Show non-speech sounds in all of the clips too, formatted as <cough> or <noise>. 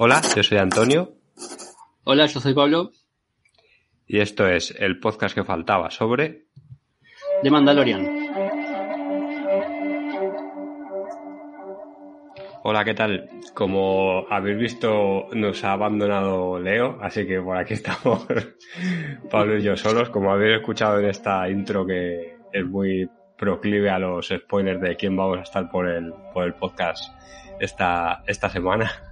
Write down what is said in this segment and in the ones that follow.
Hola, yo soy Antonio. Hola, yo soy Pablo. Y esto es el podcast que faltaba sobre... The Mandalorian. Hola, ¿qué tal? Como habéis visto, nos ha abandonado Leo, así que por aquí <laughs> estamos Pablo y yo solos. Como habéis escuchado en esta intro que es muy proclive a los spoilers de quién vamos a estar por el, por el podcast esta, esta semana.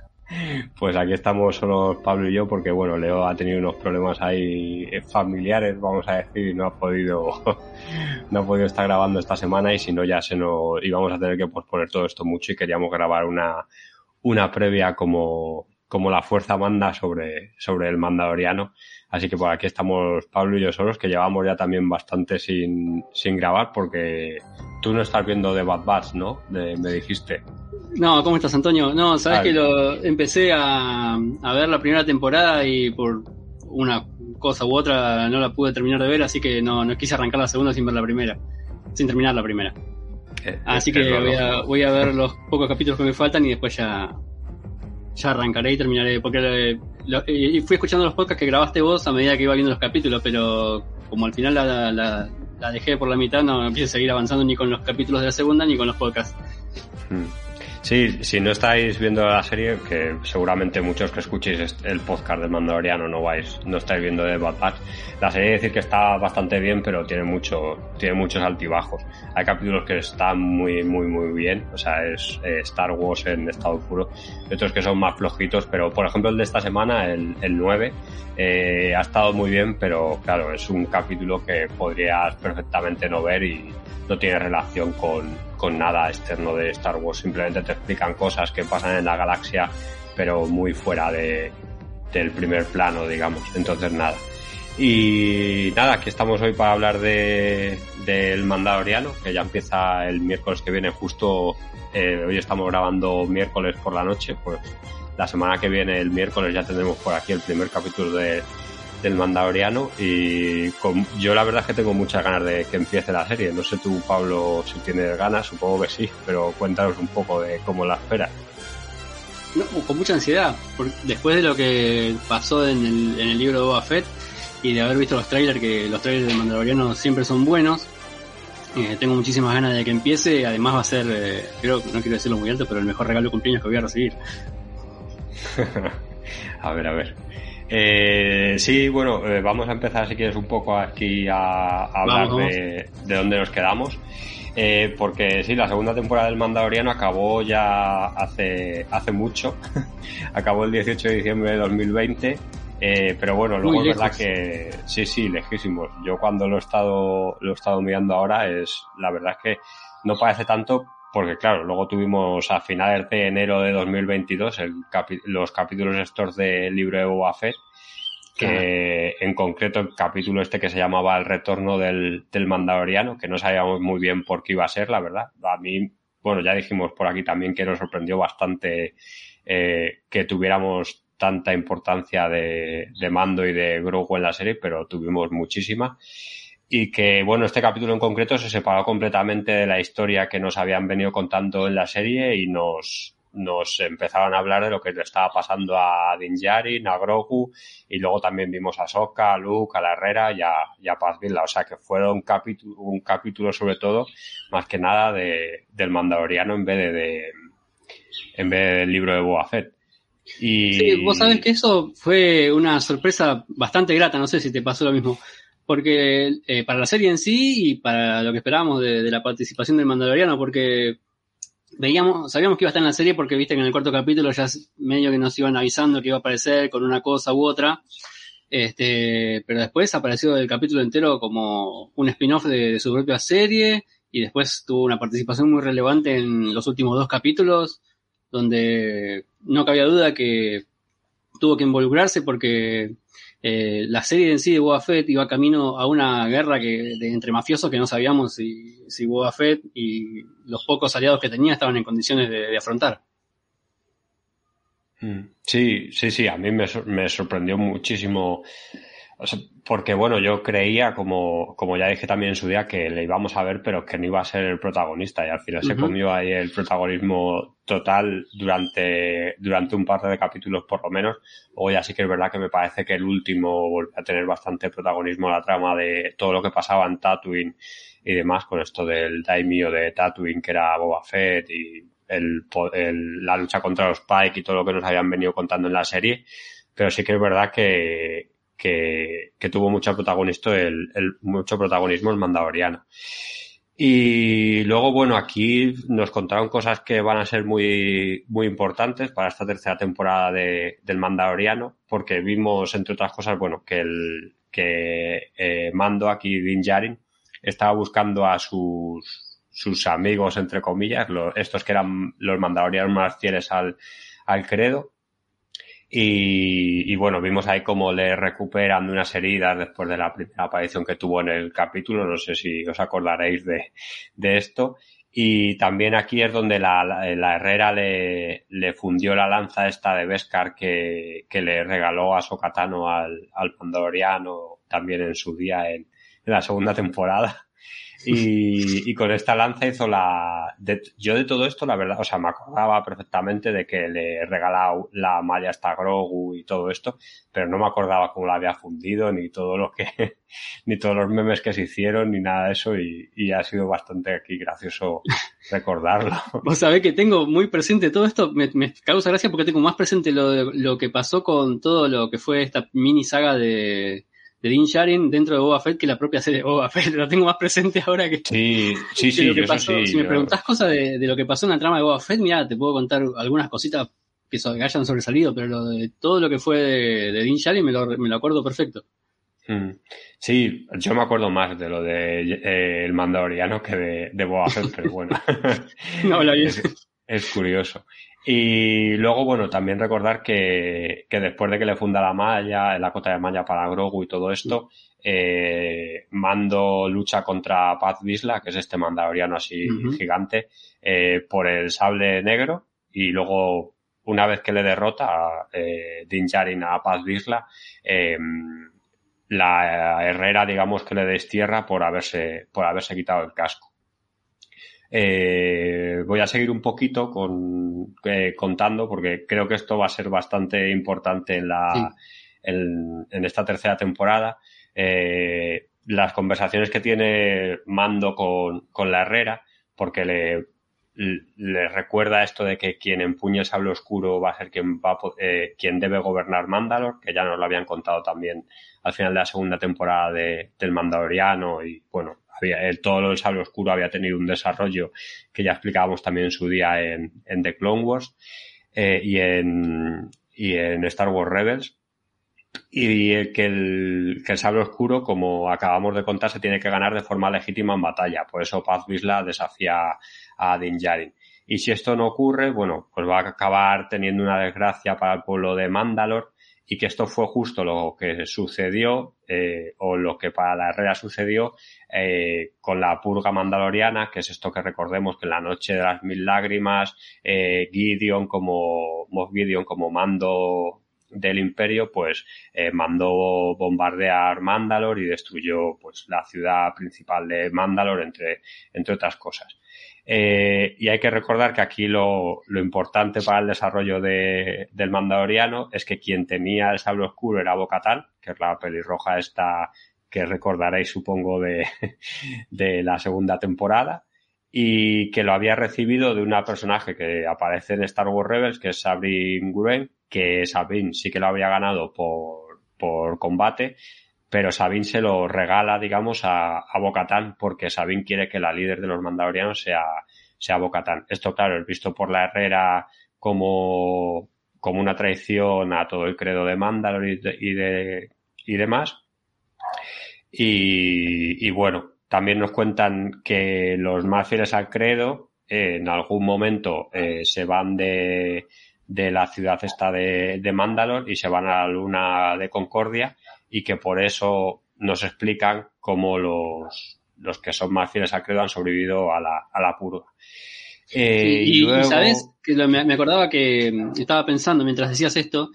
Pues aquí estamos solo Pablo y yo porque bueno, Leo ha tenido unos problemas ahí familiares, vamos a decir, y no ha podido <laughs> no ha podido estar grabando esta semana y si no ya se nos íbamos a tener que posponer todo esto mucho y queríamos grabar una una previa como como la fuerza manda sobre sobre el mandadoriano. Así que por aquí estamos Pablo y yo solos que llevamos ya también bastante sin sin grabar porque tú no estás viendo de Bad Batch, ¿no? Me dijiste. No, ¿cómo estás, Antonio? No, sabes que lo empecé a, a, ver la primera temporada y por una cosa u otra no la pude terminar de ver, así que no, no quise arrancar la segunda sin ver la primera, sin terminar la primera. Eh, así que voy a, voy a, ver los pocos capítulos que me faltan y después ya, ya arrancaré y terminaré, porque lo, y fui escuchando los podcasts que grabaste vos a medida que iba viendo los capítulos, pero como al final la, la, la dejé por la mitad, no empiezo a seguir avanzando ni con los capítulos de la segunda ni con los podcasts. Hmm. Sí, si no estáis viendo la serie, que seguramente muchos que escuchéis el podcast del Mandaloriano no vais, no estáis viendo de Bad Batch, la serie decir que está bastante bien, pero tiene mucho, tiene muchos altibajos. Hay capítulos que están muy, muy, muy bien, o sea, es eh, Star Wars en estado puro, y otros que son más flojitos, pero por ejemplo el de esta semana, el, el 9, eh, ha estado muy bien, pero claro, es un capítulo que podrías perfectamente no ver y no tiene relación con, con nada externo de Star Wars, simplemente te explican cosas que pasan en la galaxia, pero muy fuera de, del primer plano, digamos. Entonces nada. Y nada, aquí estamos hoy para hablar de del Mandaloriano, que ya empieza el miércoles que viene, justo eh, hoy estamos grabando miércoles por la noche, pues la semana que viene, el miércoles, ya tendremos por aquí el primer capítulo de, del Mandaloriano y con, yo la verdad es que tengo muchas ganas de que empiece la serie. No sé tú, Pablo, si tienes ganas, supongo que sí, pero cuéntanos un poco de cómo la esperas. No, con mucha ansiedad, porque después de lo que pasó en el, en el libro de Boba Fett y de haber visto los trailers, que los trailers del Mandaloriano siempre son buenos, eh, tengo muchísimas ganas de que empiece, además va a ser, eh, creo, no quiero decirlo muy alto, pero el mejor regalo de cumpleaños que voy a recibir. <laughs> a ver, a ver. Eh, sí, bueno, eh, vamos a empezar si quieres un poco aquí a, a hablar Vamos, de, de dónde nos quedamos. Eh, porque sí, la segunda temporada del Mandaloriano acabó ya hace, hace mucho. <laughs> acabó el 18 de diciembre de 2020. Eh, pero bueno, luego Muy es verdad que sí, sí, lejísimos. Yo cuando lo he estado, lo he estado mirando ahora es, la verdad es que no parece tanto porque claro, luego tuvimos a finales de enero de 2022 el los capítulos estos del libro de Boba Fett, que en concreto el capítulo este que se llamaba El retorno del, del Mandaloriano, que no sabíamos muy bien por qué iba a ser, la verdad. A mí, bueno, ya dijimos por aquí también que nos sorprendió bastante eh, que tuviéramos tanta importancia de, de Mando y de Grogu en la serie, pero tuvimos muchísima y que, bueno, este capítulo en concreto se separó completamente de la historia que nos habían venido contando en la serie y nos, nos empezaron a hablar de lo que le estaba pasando a Din Djarin, a Grogu, y luego también vimos a Sokka, a Luke, a la Herrera y a, y a Paz Vila. O sea que fueron un capítulo, un capítulo sobre todo, más que nada de, del Mandaloriano en vez de, de en vez del libro de Boba Fett. Y... Sí, vos sabés que eso fue una sorpresa bastante grata, no sé si te pasó lo mismo. Porque eh, para la serie en sí y para lo que esperábamos de, la participación del Mandaloriano, porque veíamos, sabíamos que iba a estar en la serie porque viste que en el cuarto capítulo ya medio que nos iban avisando que iba a aparecer con una cosa u otra. Este, pero después apareció el capítulo entero como un spin-off de su propia serie y después tuvo una participación muy relevante en los últimos dos capítulos donde no cabía duda que tuvo que involucrarse porque eh, la serie en sí de Boba Fett iba camino a una guerra que, entre mafiosos que no sabíamos si, si Fett y los pocos aliados que tenía estaban en condiciones de, afrontar. Mm. Sí, sí, sí, a mí me sorprendió muchísimo porque bueno, yo creía, como, como ya dije también en su día, que le íbamos a ver, pero que no iba a ser el protagonista. Y al final se comió ahí el protagonismo total durante, durante un par de capítulos por lo menos. Luego ya sí que es verdad que me parece que el último volvió a tener bastante protagonismo la trama de todo lo que pasaba en Tatooine y demás, con esto del daimio de Tatooine, que era Boba Fett y el, el, la lucha contra los Pike y todo lo que nos habían venido contando en la serie. Pero sí que es verdad que, que, tuvo mucho protagonismo el, mucho protagonismo el Mandaloriano. Y luego, bueno, aquí nos contaron cosas que van a ser muy, muy importantes para esta tercera temporada de, del Mandaloriano, porque vimos, entre otras cosas, bueno, que el que eh, Mando aquí, Din Djarin, estaba buscando a sus, sus amigos, entre comillas, estos que eran los Mandalorianos más fieles al, al credo, y, bueno, vimos ahí cómo le recuperan de unas heridas después de la primera aparición que tuvo en el capítulo. No sé si os acordaréis de, de esto. Y también aquí es donde la, la, Herrera le, le, fundió la lanza esta de Beskar que, que le regaló a Sokatano al, al Pandoriano también en su día en, en la segunda temporada. Y, y, con esta lanza hizo la... yo de todo esto, la verdad, o sea, me acordaba perfectamente de que le regalaba la malla hasta Grogu y todo esto, pero no me acordaba cómo la había fundido, ni todo lo que... <laughs> ni todos los memes que se hicieron, ni nada de eso, y, y ha sido bastante aquí gracioso <laughs> recordarlo. Vos sabés que tengo muy presente todo esto, me, me causa gracia porque tengo más presente lo, lo que pasó con todo lo que fue esta mini saga de de Din Djarin dentro de Boba Fett que la propia serie de Boba Fett. <laughs> Lo tengo más presente ahora que. Sí, sí, sí. si me preguntás cosas de, lo que pasó en la trama de Boba Fett, mira, te puedo contar algunas cositas que, hayan sobresalido, pero lo de, todo lo que fue de, de Din Djarin me lo, me lo acuerdo perfecto. Mm. Sí, yo me acuerdo más de lo de eh, el Mandaloriano que de, de Boba Fett, pero bueno. <laughs> no, la <laughs> es, es curioso. Y luego, bueno, también recordar que, que después de que le funda la malla, la cota de malla para Grogu y todo esto, eh, Mando lucha contra Paz Visla, que es este mandaloriano así gigante, eh, por el sable negro y luego, una vez que le derrota eh, Din Djarin a Paz Visla, eh, la herrera, digamos, que le destierra por haberse, por haberse quitado el casco. Eh, voy a seguir un poquito con, eh, contando porque creo que esto va a ser bastante importante en, la, en, esta tercera temporada. Eh, las conversaciones que tiene Mando con, con la Herrera, porque le, le recuerda esto de que quien empuñe el sable oscuro va a ser quien, va, eh, quien debe gobernar Mandalor, que ya nos lo habían contado también al final de la segunda temporada de, del Mandaloriano y bueno, había, el, todo el sable oscuro había tenido un desarrollo que ya explicábamos también en su día en, en The Clone Wars eh, y, en, y en Star Wars Rebels. Y que el, que el sable oscuro, como acabamos de contar, se tiene que ganar de forma legítima en batalla. Por eso Paz Vizsla desafía a Din Djarin. Y si esto no ocurre, bueno, pues va a acabar teniendo una desgracia para el pueblo de Mandalor y que esto fue justo lo que sucedió eh, o lo que para la Herrera sucedió eh, con la purga mandaloriana, que es esto que recordemos que en la noche de las mil lágrimas, eh, Gideon como Moff Gideon como mando del imperio, pues eh, mandó bombardear Mandalor y destruyó pues la ciudad principal de Mandalor entre, entre otras cosas. Eh, y hay que recordar que aquí lo, lo importante para el desarrollo de, del Mandaloriano es que quien tenía el sable oscuro era Bocatán, que es la pelirroja esta que recordaréis supongo de, <laughs> de la segunda temporada y que lo había recibido de una personaje que aparece en Star Wars Rebels, que es Sabine Wren, que Sabine sí que lo había ganado por, por combate, pero Sabine se lo regala, digamos, a, a Bocatán porque Sabine quiere que la líder de los mandalorianos sea, sea Bocatán. Esto, claro, es visto por la Herrera como, como una traición a todo el credo de Mandalor y, de, y, demás. Y, y, bueno, también nos cuentan que los más fieles al credo en algún momento se van de, de la ciudad esta de, de Mandalor y se van a la luna de Concordia y que por eso nos explican cómo los, los que son más fieles al credo han sobrevivido a la, a la purga. Eh, y, sabes, que me, acordaba que estaba pensando mientras decías esto,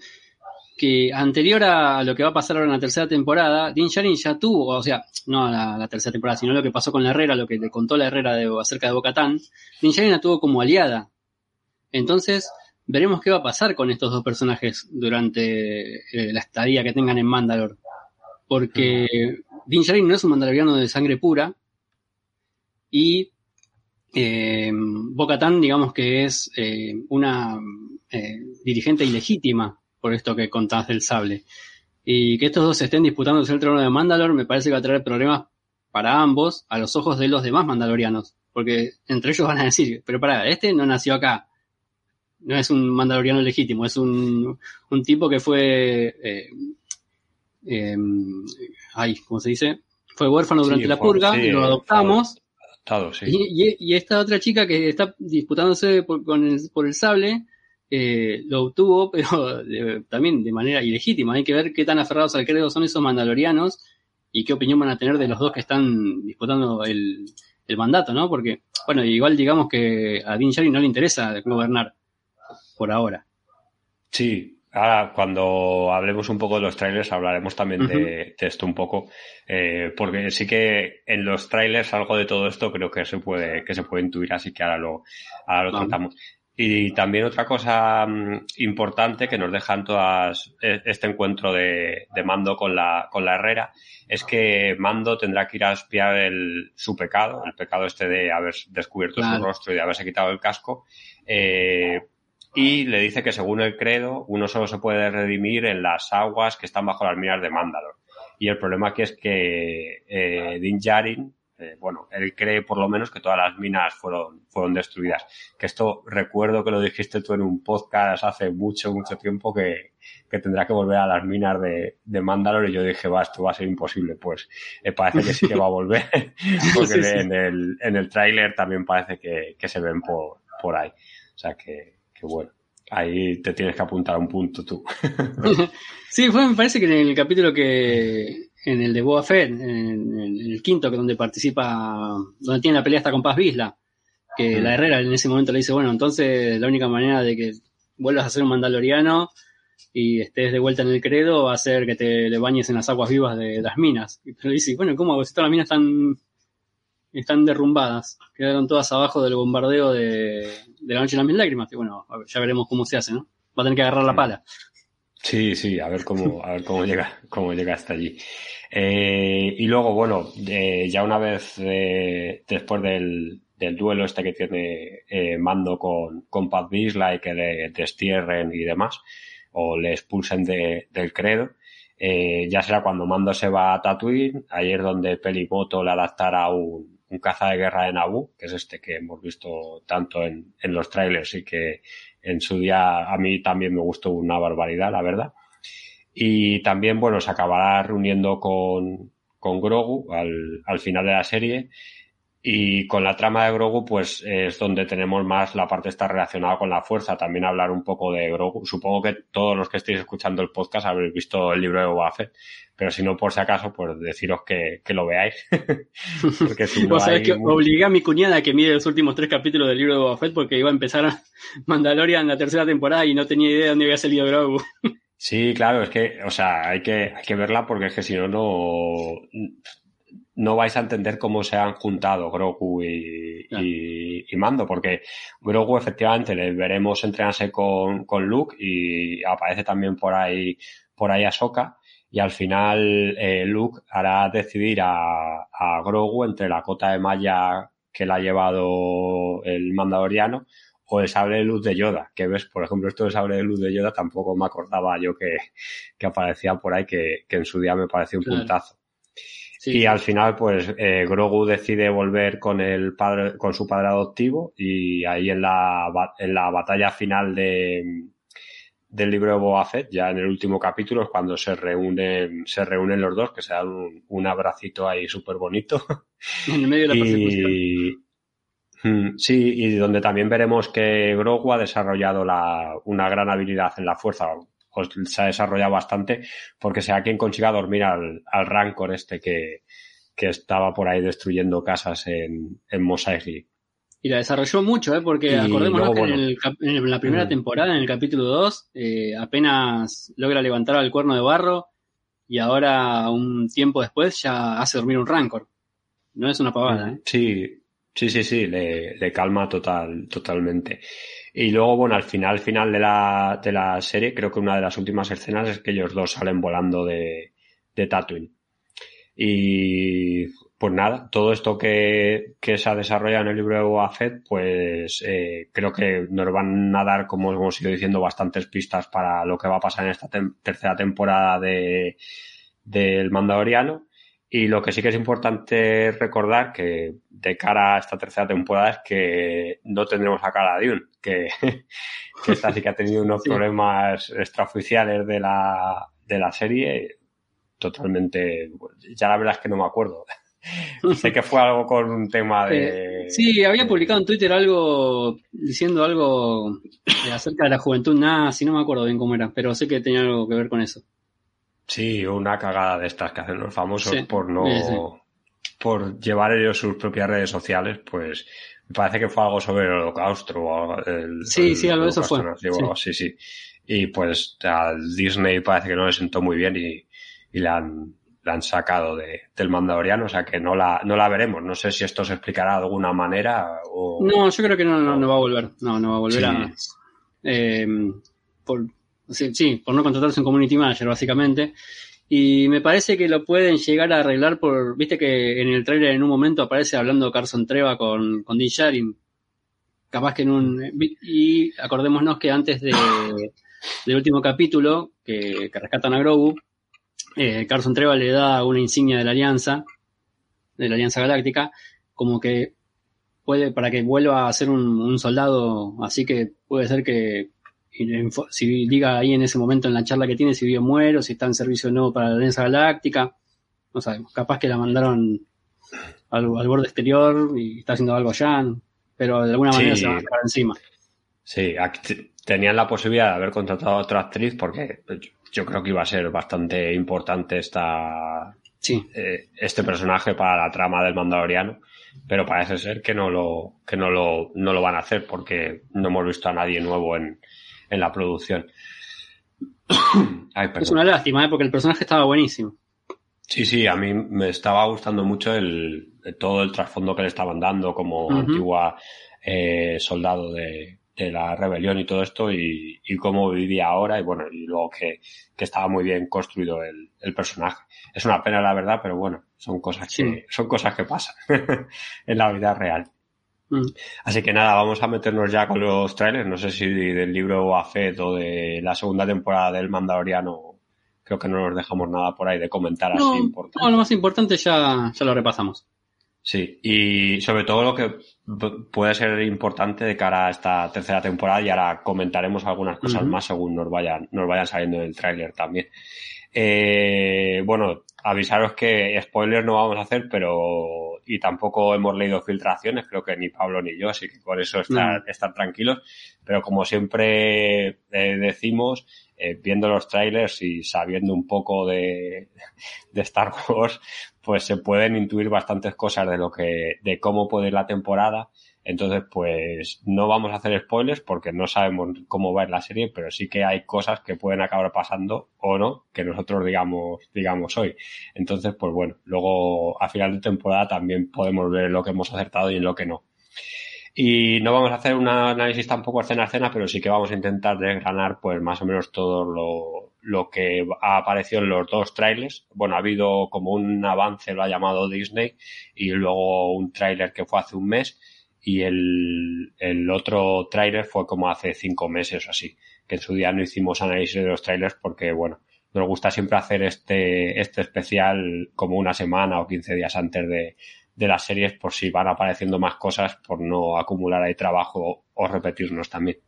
que anterior a lo que va a pasar ahora en la tercera temporada, Dean Sharin ya tuvo, o sea, no la, tercera temporada, sino lo que pasó con la Herrera, lo que le contó la Herrera de, acerca de Bocatán, Dean Sharin la tuvo como aliada. Entonces, veremos qué va a pasar con estos dos personajes durante eh, la estadía que tengan en Mandalore. Porque Din Djarin no es un mandaloriano de sangre pura y eh, Bo-Katan, digamos que es eh, una eh, dirigente ilegítima por esto que contás del sable. Y que estos dos estén disputando el trono de Mandalor me parece que va a traer problemas para ambos a los ojos de los demás mandalorianos. Porque entre ellos van a decir, pero para, este no nació acá. No es un mandaloriano legítimo, es un, un tipo que fue eh, eh, ay, ¿cómo se dice? Fue huérfano durante la purga, y lo adoptamos. y, esta otra chica que está disputándose por, el, por el sable, eh, lo obtuvo, <laughs> pero también de manera ilegítima. Hay que ver qué tan aferrados al credo son esos mandalorianos y qué opinión van a tener de los dos que están disputando el, mandato, ¿no? Porque, bueno, igual digamos que a Din Djarin no le interesa gobernar por ahora. Sí, Ahora, cuando hablemos un poco de los trailers, hablaremos también de, esto un poco, eh, porque sí que en los trailers algo de todo esto creo que se puede, que se puede intuir, así que ahora lo, ahora lo tratamos. Y también otra cosa mm, importante que nos dejan todas e, este encuentro de, Mando con la, con la Herrera es que Mando tendrá que ir a espiar el, su pecado, el pecado este de haber descubierto su rostro y de haberse quitado el casco, eh, y le dice que según el credo uno solo se puede redimir en las aguas que están bajo las minas de Mandalor. Y el problema aquí es que eh, Din Djarin, eh, bueno, él cree por lo menos que todas las minas fueron, fueron destruidas. Que esto recuerdo que lo dijiste tú en un podcast hace mucho, mucho tiempo que, que tendrá que volver a las minas de, de Mandalor y yo dije, va, esto va a ser imposible. Pues eh, parece que sí que va a volver, <laughs> <laughs> porque En el, en el tráiler también parece que, que se ven por, por ahí. O sea que, bueno, ahí te tienes que apuntar a un punto tú. <laughs> sí, fue, me parece que en el capítulo que, en el de Boa Fett, en, el quinto, que donde participa, donde tiene la pelea hasta con Paz Vizla, que la Herrera en ese momento le dice, bueno, entonces la única manera de que vuelvas a ser un mandaloriano y estés de vuelta en el credo va a ser que te le bañes en las aguas vivas de, las minas. Y le dice, bueno, ¿cómo? Si todas las minas están están derrumbadas. Quedaron todas abajo del bombardeo de, de la noche de las mil lágrimas. Y bueno, ya veremos cómo se hace, ¿no? Va a tener que agarrar la pala. Sí, sí, a ver cómo, a ver cómo llega, cómo llega hasta allí. Eh, y luego, bueno, eh, ya una vez eh, después del, del, duelo este que tiene eh, Mando con, con Paz Vizla y que le destierren y demás, o le expulsen de, del credo, eh, ya será cuando Mando se va a Tatooine, es donde Pelimoto le adaptará un, un caza de guerra de Naboo, que es este que hemos visto tanto en, en los trailers y que en su día a mí también me gustó una barbaridad, la verdad. Y también, bueno, se acabará reuniendo con, con Grogu al, al final de la serie y con la trama de Grogu, pues es donde tenemos más la parte está relacionada con la fuerza. También hablar un poco de Grogu. Supongo que todos los que estéis escuchando el podcast habréis visto el libro de Boba Fett. Pero si no, por si acaso, pues deciros que, que lo veáis. <laughs> porque si no. hay... que obligué a mi cuñada a que mire los últimos tres capítulos del libro de Boba Fett porque iba a empezar a <laughs> Mandalorian en la tercera temporada y no tenía idea de dónde había salido Grogu. sí, claro, es que, o sea, hay que, hay que verla porque es que si no, no no vais a entender cómo se han juntado Grogu y, y, Mando, porque Grogu efectivamente le veremos entrenarse con, con Luke y aparece también por ahí, por ahí Ahsoka, y al final eh, Luke hará decidir a, a Grogu entre la cota de malla que le ha llevado el mandaloriano o el sable de luz de Yoda, que ves, por ejemplo, esto del sable de luz de Yoda tampoco me acordaba yo que, que aparecía por ahí, que, que en su día me pareció un puntazo y al final, pues, eh, Grogu decide volver con el padre, con su padre adoptivo y ahí en la, en la batalla final de, del libro de Boba Fett, ya en el último capítulo, es cuando se reúnen, se reúnen los dos, que se dan un, abracito ahí súper bonito. <laughs> En medio de la persecución. Mm, sí, y donde también veremos que Grogu ha desarrollado la, una gran habilidad en la fuerza, o se ha desarrollado bastante, porque sea quien consiga dormir al, al Rancor este que, que estaba por ahí destruyendo casas en, en Mos Y la desarrolló mucho, ¿eh? porque acordémonos que en, el, en, la primera mm. temporada, en el capítulo 2, eh, apenas logra levantar al cuerno de barro y ahora, un tiempo después, ya hace dormir un Rancor. No es una pavada, ¿eh? Sí, Sí, sí, sí, le, le, calma total, totalmente. Y luego, bueno, al final, final de la, de la serie, creo que una de las últimas escenas es que ellos dos salen volando de, de Tatooine. Y pues nada, todo esto que, que se ha desarrollado en el libro de Boba pues eh, creo que nos van a dar, como hemos ido diciendo, bastantes pistas para lo que va a pasar en esta tercera temporada de del Mandaloriano. Y lo que sí que es importante recordar que de cara a esta tercera temporada es que no tendremos a Cara Dune, que, <laughs> que esta sí que ha tenido unos problemas extraoficiales de la, de la serie totalmente, ya la verdad es que no me acuerdo. <laughs> sé que fue algo con un tema de... Sí, había publicado en Twitter algo diciendo algo acerca de la juventud nazi, no me acuerdo bien cómo era, pero sé que tenía algo que ver con eso. Sí, una cagada de estas que hacen los famosos por no. por llevar ellos sus propias redes sociales, pues me parece que fue algo sobre el holocausto. El, sí, sí, algo eso fue. Sí. sí, Y pues a Disney parece que no le sentó muy bien y, y la han, la han sacado de, del Mandaloriano, o sea que no la, no la veremos. No sé si esto se explicará de alguna manera o... No, yo creo que no, no, va a volver. No, no va a volver a... Eh, por, sí, por no contratarse un community manager, básicamente. Y me parece que lo pueden llegar a arreglar por, viste que en el trailer en un momento aparece hablando Carson Treva con, con Dean Sharing. Capaz que en un, y acordémonos que antes de, del último capítulo, que, que rescatan a Grogu, eh, Carson Treva le da una insignia de la Alianza, de la Alianza Galáctica, como que puede, para que vuelva a ser un, un soldado, así que puede ser que si diga ahí en ese momento en la charla que tiene si vive muero, si está en servicio nuevo para la Alianza Galáctica, no sabemos, capaz que la mandaron al, borde exterior y está haciendo algo allá, pero de alguna manera se va a quedar encima. Sí, tenían la posibilidad de haber contratado a otra actriz porque yo creo que iba a ser bastante importante esta, eh, este personaje para la trama del Mandaloriano, pero parece ser que no lo, que no lo, no lo van a hacer porque no hemos visto a nadie nuevo en, en la producción. <coughs> es una lástima, ¿eh? porque el personaje estaba buenísimo. Sí, sí, a mí me estaba gustando mucho el, todo el trasfondo que le estaban dando como antigua eh, soldado de, la rebelión y todo esto y, cómo vivía ahora y bueno, y luego que, estaba muy bien construido el, personaje. Es una pena la verdad, pero bueno, son cosas que, son cosas que pasan <laughs> en la vida real. Mm. Así que nada, vamos a meternos ya con los trailers. No sé si del libro AFET o de la segunda temporada del Mandaloriano, creo que no nos dejamos nada por ahí de comentar así importante. No, lo más importante ya, ya lo repasamos. Sí, y sobre todo lo que puede ser importante de cara a esta tercera temporada y ahora comentaremos algunas cosas más según nos vayan, nos vayan saliendo en el tráiler también. Eh, bueno, avisaros que spoilers no vamos a hacer, pero y tampoco hemos leído filtraciones, creo que ni Pablo ni yo, así que por eso estar, estar tranquilos. Pero como siempre eh, decimos, eh, viendo los trailers y sabiendo un poco de, de Star Wars, pues se pueden intuir bastantes cosas de lo que, de cómo puede ir la temporada entonces, pues no vamos a hacer spoilers porque no sabemos cómo va la serie, pero sí que hay cosas que pueden acabar pasando o no que nosotros digamos, digamos hoy. Entonces, pues bueno, luego a final de temporada también podemos ver lo que hemos acertado y en lo que no. Y no vamos a hacer un análisis tampoco escena a escena, pero sí que vamos a intentar desgranar pues más o menos todo lo, lo que ha aparecido en los dos trailers. Bueno, ha habido como un avance, lo ha llamado Disney, y luego un trailer que fue hace un mes y el, el otro tráiler fue como hace cinco meses o así, que en su día no hicimos análisis de los trailers porque, bueno, nos gusta siempre hacer este, este especial como una semana o 15 días antes de, de las series por si van apareciendo más cosas, por no acumular ahí trabajo o repetirnos también.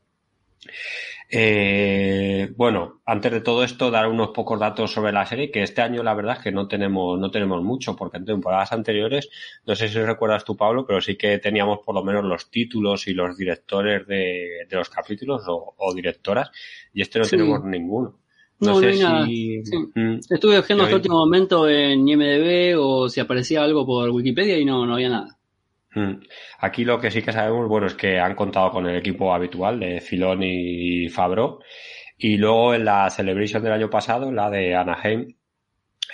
Eh, bueno, antes de todo esto, dar unos pocos datos sobre la serie, que este año la verdad es que no tenemos, no tenemos mucho, porque en temporadas anteriores, no sé si recuerdas tú, Pablo, pero sí que teníamos por lo menos los títulos y los directores de, los capítulos o, directoras, y este no tenemos ninguno. No, sé si... Mm. Estuve viendo hasta el último momento en IMDB o si aparecía algo por Wikipedia y no, no había nada. Mm. Aquí lo que sí que sabemos, bueno, es que han contado con el equipo habitual de Filón y Fabro. Y luego en la Celebration del año pasado, la de Anaheim,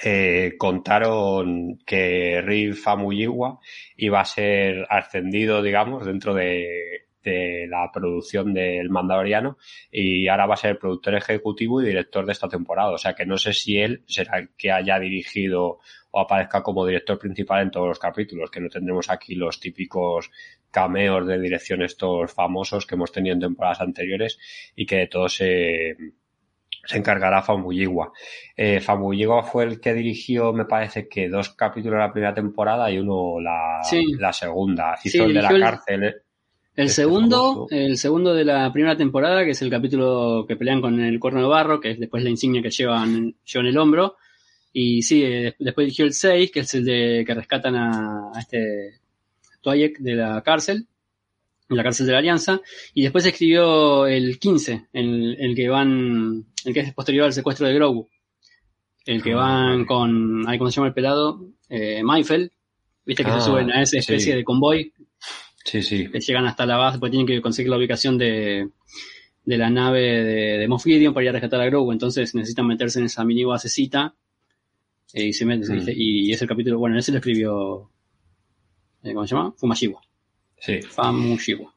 eh, contaron que Riv Famuyiwa iba a ser ascendido, digamos, dentro de, de la producción del Mandaloriano y ahora va a ser el productor ejecutivo y director de esta temporada. O sea que no sé si él será el que haya dirigido o aparezca como director principal en todos los capítulos, que no tendremos aquí los típicos cameos de dirección estos famosos que hemos tenido en temporadas anteriores y que de todos se, se encargará Famuyiwa. Eh, Famuyiwa fue el que dirigió, me parece que dos capítulos de la primera temporada y uno la, la segunda. Hizo el de la cárcel. El este segundo, el segundo de la primera temporada, que es el capítulo que pelean con el cuerno de barro, que es después la insignia que llevan, llevan el hombro. Y sí, eh, después dirigió el 6, que es el de que rescatan a, este Toyek de la cárcel, de la cárcel de la Alianza. Y después escribió el 15, el, el que van, el que es posterior al secuestro de Grogu. El que ah, van con, ¿cómo se llama el pelado? Eh, Viste que se ah, suben a esa especie de convoy Sí, sí. Que llegan hasta la base, porque tienen que conseguir la ubicación de, de la nave de, de Moff Gideon para ir a rescatar a Grogu. Entonces necesitan meterse en esa mini basecita. Eh, y se meten, mm. y es el capítulo, bueno, ese lo escribió, eh, ¿cómo se llama? Fumashiwa. Sí. Famushiwa.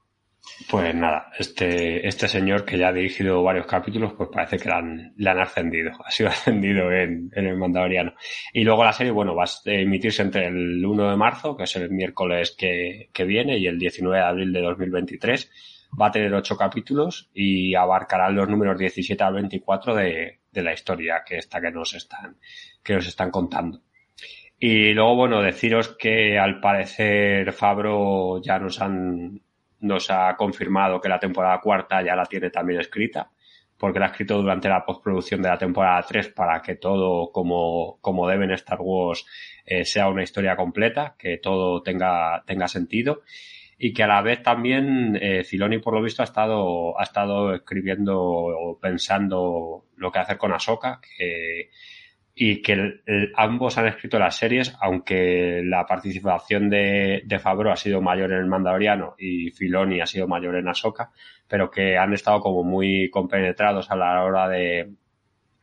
Pues nada, este, este señor que ya ha dirigido varios capítulos, pues parece que le han, ascendido, <laughs> ha sido ascendido en, en, el Mandaloriano. Y luego la serie, bueno, va a emitirse entre el 1 de marzo, que es el miércoles que, que viene, y el 19 de abril de 2023. Va a tener ocho capítulos y abarcará los números 17 al 24 de, de la historia que esta que nos están, que nos están contando. Y luego, bueno, deciros que al parecer Fabro ya nos han nos ha confirmado que la temporada cuarta ya la tiene también escrita, porque la ha escrito durante la postproducción de la temporada 3 para que todo como, como debe en Star Wars eh, sea una historia completa, que todo tenga, tenga sentido y que a la vez también eh, Filoni por lo visto ha estado ha estado escribiendo o pensando lo que hacer con Ahsoka que y que ambos han escrito las series, aunque la participación de, de Fabro ha sido mayor en el Mandaloriano y Filoni ha sido mayor en Ahsoka, pero que han estado como muy compenetrados a la hora de,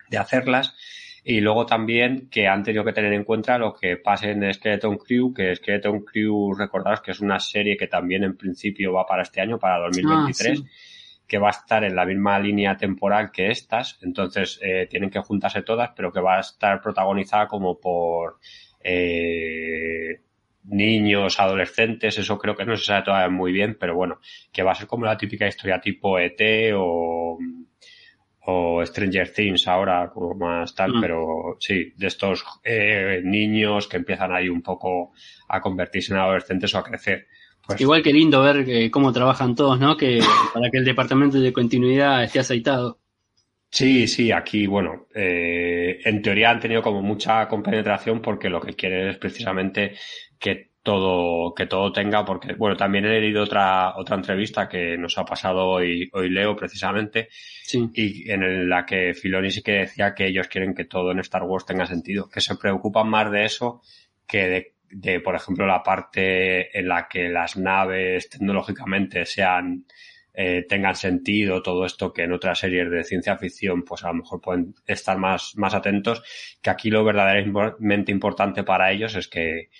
de hacerlas. Y luego también que han tenido que tener en cuenta lo que pasa en Skeleton Crew, que Skeleton Crew, recordaros que es una serie que también en principio va para este año, para 2023. Ah, que va a estar en la misma línea temporal que estas, entonces eh, tienen que juntarse todas, pero que va a estar protagonizada como por eh, niños, adolescentes, eso creo que no se sabe todavía muy bien, pero bueno, que va a ser como la típica historia tipo ET o, o Stranger Things ahora, como más tal, mm. pero sí, de estos eh, niños que empiezan ahí un poco a convertirse en adolescentes o a crecer. Pues Igual que lindo ver eh, cómo trabajan todos, ¿no? Que <coughs> para que el departamento de continuidad esté aceitado. Sí, sí, aquí, bueno, eh, en teoría han tenido como mucha compenetración porque lo que quieren es precisamente que todo, que todo tenga, porque, bueno, también he leído otra, otra entrevista que nos ha pasado hoy, hoy Leo precisamente, sí. y en la que Filoni sí que decía que ellos quieren que todo en Star Wars tenga sentido, que se preocupan más de eso que de de, por ejemplo, la parte en la que las naves tecnológicamente sean, eh, tengan sentido, todo esto que en otras series de ciencia ficción, pues a lo mejor pueden estar más, más atentos, que aquí lo verdaderamente importante para ellos es que,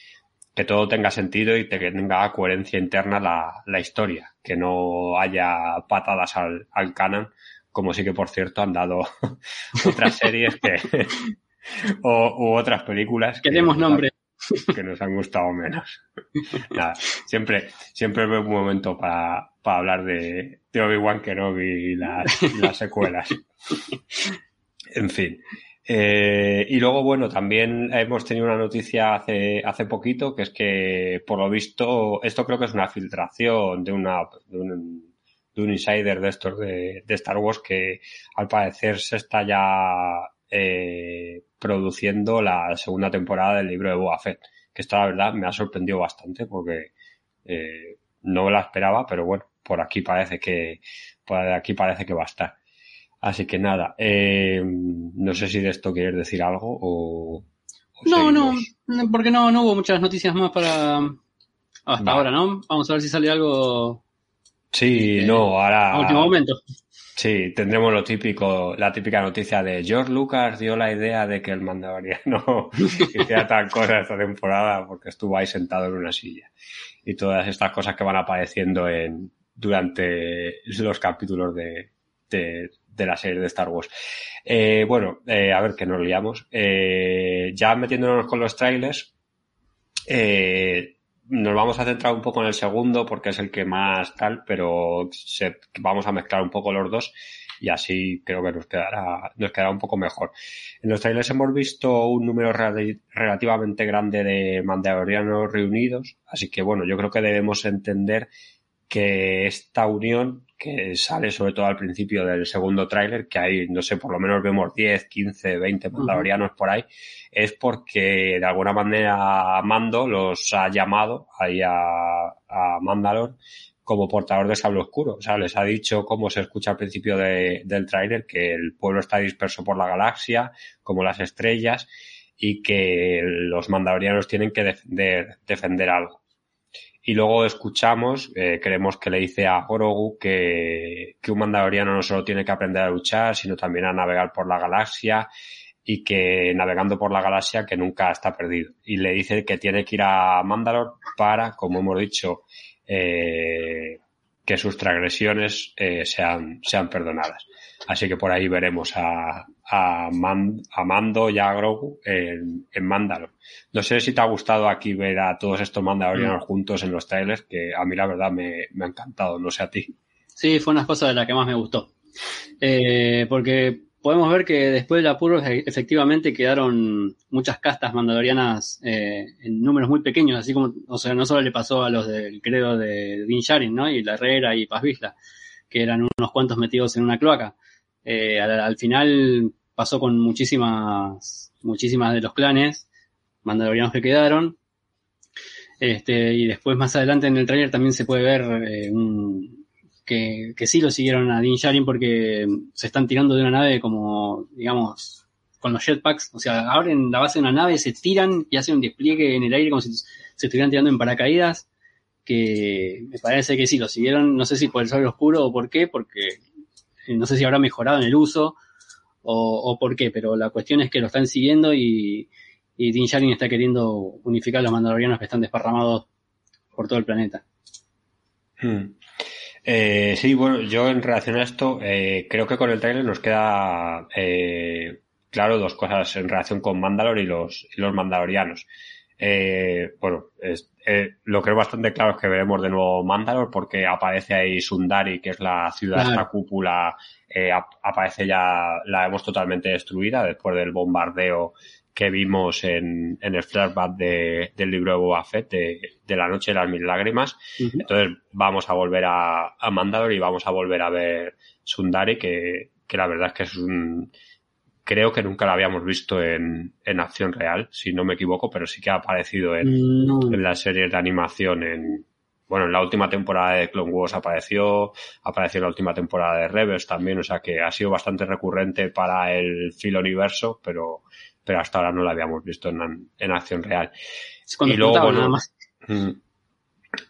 que todo tenga sentido y que tenga coherencia interna la, la historia, que no haya patadas al, al canon, como sí que por cierto han dado <laughs> otras series que, <laughs> o, u otras películas. Queremos nombre. Que nos han gustado menos. <laughs> Nada, siempre, siempre veo un momento para, para hablar de, de Obi-Wan Kenobi y las, las secuelas. <laughs> En fin. Eh, y luego, bueno, también hemos tenido una noticia hace, hace poquito, que es que, por lo visto, esto creo que es una filtración de una, de un, de un insider de estos de, Star Wars que al parecer se está ya eh, produciendo la segunda temporada del libro de Boba Fett. Que esto la verdad me ha sorprendido bastante porque eh, no la esperaba, pero bueno, por aquí parece que, por aquí parece que va a estar. Así que nada, eh, no sé si de esto quieres decir algo o... no, no, porque no, no hubo muchas noticias más para hasta ahora, ¿no? Vamos a ver si sale algo. Sí, eh, no, ahora. A último momento. Sí, tendremos lo típico, la típica noticia de George Lucas dio la idea de que el Mandaloriano <laughs> hiciera tal cosa esta temporada porque estuvo ahí sentado en una silla. Y todas estas cosas que van apareciendo en, durante los capítulos de, de, la serie de Star Wars. Eh, bueno, eh, a ver que nos liamos. Eh, ya metiéndonos con los trailers, eh, nos vamos a centrar un poco en el segundo porque es el que más tal, pero vamos a mezclar un poco los dos y así creo que nos quedará, nos quedará un poco mejor. En los trailers hemos visto un número relativamente grande de mandalorianos reunidos, así que bueno, yo creo que debemos entender que esta unión que sale sobre todo al principio del segundo tráiler, que hay, no sé, por lo menos vemos 10, 15, 20 mandalorianos por ahí, es porque de alguna manera Mando los ha llamado ahí a, a Mandalor como portador de sable oscuro. O sea, les ha dicho, como se escucha al principio del tráiler, que el pueblo está disperso por la galaxia, como las estrellas, y que los mandalorianos tienen que defender, defender algo. Y luego escuchamos, eh, creemos que le dice a Grogu que, que un mandaloriano no solo tiene que aprender a luchar, sino también a navegar por la galaxia y que navegando por la galaxia que nunca está perdido. Y le dice que tiene que ir a Mandalor para, como hemos dicho, eh, que sus transgresiones eh, sean, sean perdonadas. Así que por ahí veremos a, a, Mando y a Grogu en, en Mandalor. No sé si te ha gustado aquí ver a todos estos mandalorianos mm. juntos en los trailers, que a mí la verdad me, me ha encantado, no sé a ti. Sí, fue una cosa de la que más me gustó. Eh, porque podemos ver que después del apuro efectivamente quedaron muchas castas mandalorianas eh, en números muy pequeños, así como, o sea, no solo le pasó a los del credo de Din Sharin, ¿no? Y la Herrera y Paz Vizla, que eran unos cuantos metidos en una cloaca. Eh, al, final pasó con muchísimas, muchísimas de los clanes mandalorianos que quedaron. Este, y después más adelante en el trailer también se puede ver eh, que, sí lo siguieron a Din Djarin porque se están tirando de una nave como, digamos, con los jetpacks. O sea, abren la base de una nave, se tiran y hacen un despliegue en el aire como si se estuvieran tirando en paracaídas. Que me parece que sí lo siguieron, no sé si por el sol oscuro o por qué, porque eh, no sé si habrá mejorado en el uso o, por qué, pero la cuestión es que lo están siguiendo y, y Din está queriendo unificar los mandalorianos que están desparramados por todo el planeta. Hmm. Eh, sí, bueno, yo en relación a esto, eh, creo que con el trailer nos queda claro dos cosas en relación con Mandalor y los, y los mandalorianos. bueno, lo creo bastante claro es que veremos de nuevo Mandalor porque aparece ahí Sundari, que es la ciudad, esta cúpula, aparece ya, la hemos totalmente destruida después del bombardeo que vimos en, en el flashback de, del libro de Boba Fett, de, La Noche de las Mil Lágrimas. Entonces vamos a volver a, a Mandalor y vamos a volver a ver Sundari, que, que la verdad es que es un... Creo que nunca la habíamos visto en, en acción real, si no me equivoco, pero sí que ha aparecido en, en las series de animación en, bueno, en la última temporada de Clone Wars apareció, apareció en la última temporada de Rebels también, o sea que ha sido bastante recurrente para el filo universo, pero pero hasta ahora no la habíamos visto en, en acción real. y luego, bueno, mm,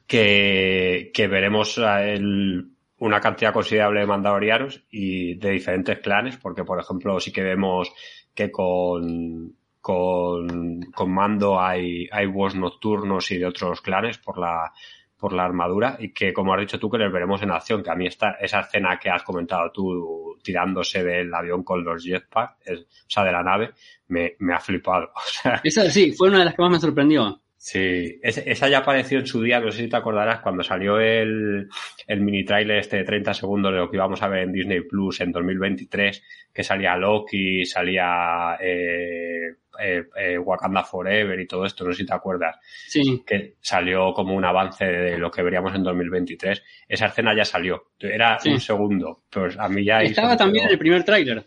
que, que veremos el, una cantidad considerable de mandalorianos y de diferentes clanes, porque por ejemplo sí que vemos que con, con, con Mando hay, hay wars nocturnos y de otros clanes por la, por la armadura y que, como has dicho tú, que les veremos en acción, que a mí esta, esa escena que has comentado tú tirándose del avión con los jetpacks, o sea, de la nave, me, me ha flipado. <laughs> O sea, esa sí, fue una de las que más me sorprendió. Sí, esa ya apareció en su día, no sé si te acordarás, cuando salió el, el mini trailer este de 30 segundos de lo que íbamos a ver en Disney Plus en 2023, que salía Loki, salía eh, eh, eh, Wakanda Forever y todo esto, no sé si te acuerdas. Sí. Que salió como un avance de lo que veríamos en 2023. Esa escena ya salió, era un segundo, pues a mí ya... Estaba también en el primer tráiler.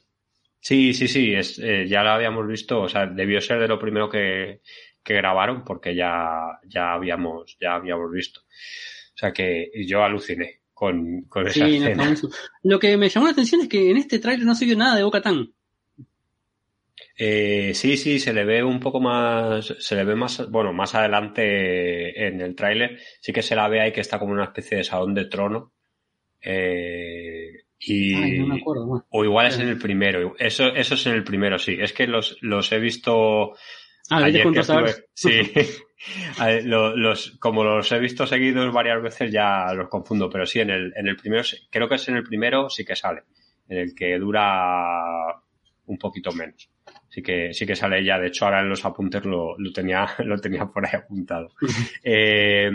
Sí, sí, sí, es, ya lo habíamos visto, o sea, debió ser de lo primero que, que grabaron porque ya, ya habíamos, ya habíamos visto. O sea que yo aluciné con, con esa escena. Lo que me llamó la atención es que en este tráiler no se vio nada de Boca Tan. Eh, sí, sí, se le ve un poco más, se le ve más, bueno, más adelante en el tráiler, sí que se la ve ahí que está como una especie de salón de trono. Eh, y, no me acuerdo, O igual es en el primero, eso, eso es en el primero, sí. Es que los, los he visto Ah, Sí. <laughs> los, como los he visto seguidos varias veces ya los confundo, pero sí, en el, en el primero, creo que es en el primero sí que sale, en el que dura un poquito menos. Sí que, sí que sale ya, de hecho ahora en los apuntes lo, lo tenía, <laughs> lo tenía por ahí apuntado. <laughs> eh,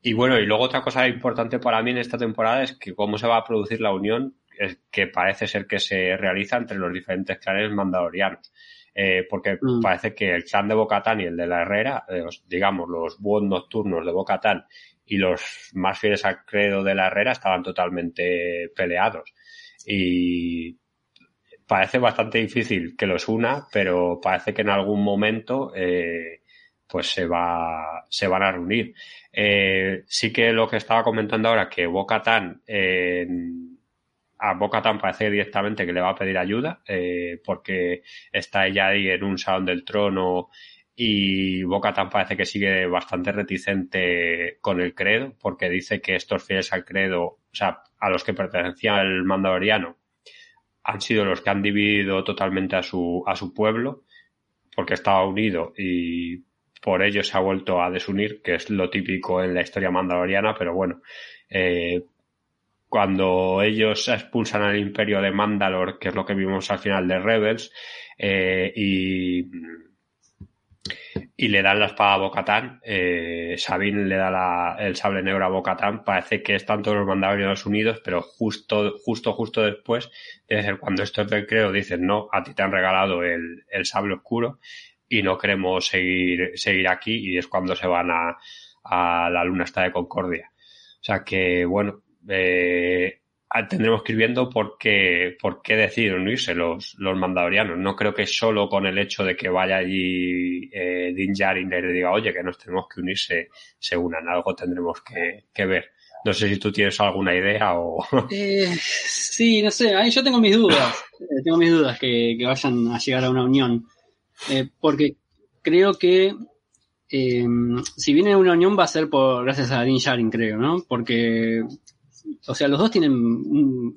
y bueno, y luego otra cosa importante para mí en esta temporada es que cómo se va a producir la unión que parece ser que se realiza entre los diferentes clanes mandalorianos. Eh, porque mm. parece que el clan de Bocatán y el de la Herrera, eh, digamos, los buen nocturnos de Bocatán y los más fieles al credo de la Herrera estaban totalmente peleados. Y parece bastante difícil que los una, pero parece que en algún momento eh, pues se va se van a reunir. sí que lo que estaba comentando ahora que Bocatán en a Boca parece directamente que le va a pedir ayuda, eh, porque está ella ahí en un salón del trono y Boca parece que sigue bastante reticente con el credo, porque dice que estos fieles al credo, o sea, a los que pertenecía el mandaloriano, han sido los que han dividido totalmente a su, a su pueblo, porque estaba unido y por ello se ha vuelto a desunir, que es lo típico en la historia mandaloriana, pero bueno, eh, cuando ellos expulsan al imperio de Mandalor, que es lo que vimos al final de Rebels, eh, y, y le dan la espada a Bocatán, eh, Sabine le da el sable negro a Bocatán, parece que están todos los Mandalorianos unidos, pero justo, justo, justo después, debe ser cuando estos del creo dicen, no, a ti te han regalado el, el sable oscuro y no queremos seguir, seguir aquí, y es cuando se van a, a la luna esta de Concordia. O sea que, bueno, eh, tendremos que ir viendo por qué, por qué deciden unirse los, los. No creo que solo con el hecho de que vaya allí eh, Din le diga, oye, que nos tenemos que unirse, se unan. Algo tendremos que, que ver. No sé si tú tienes alguna idea o... <laughs> Eh, sí, no sé, ahí yo tengo mis dudas. Eh, tengo mis dudas que, que, vayan a llegar a una unión. Eh, porque creo que eh, si viene una unión va a ser por gracias a Din Djarin, creo, ¿no? Porque o sea, los dos tienen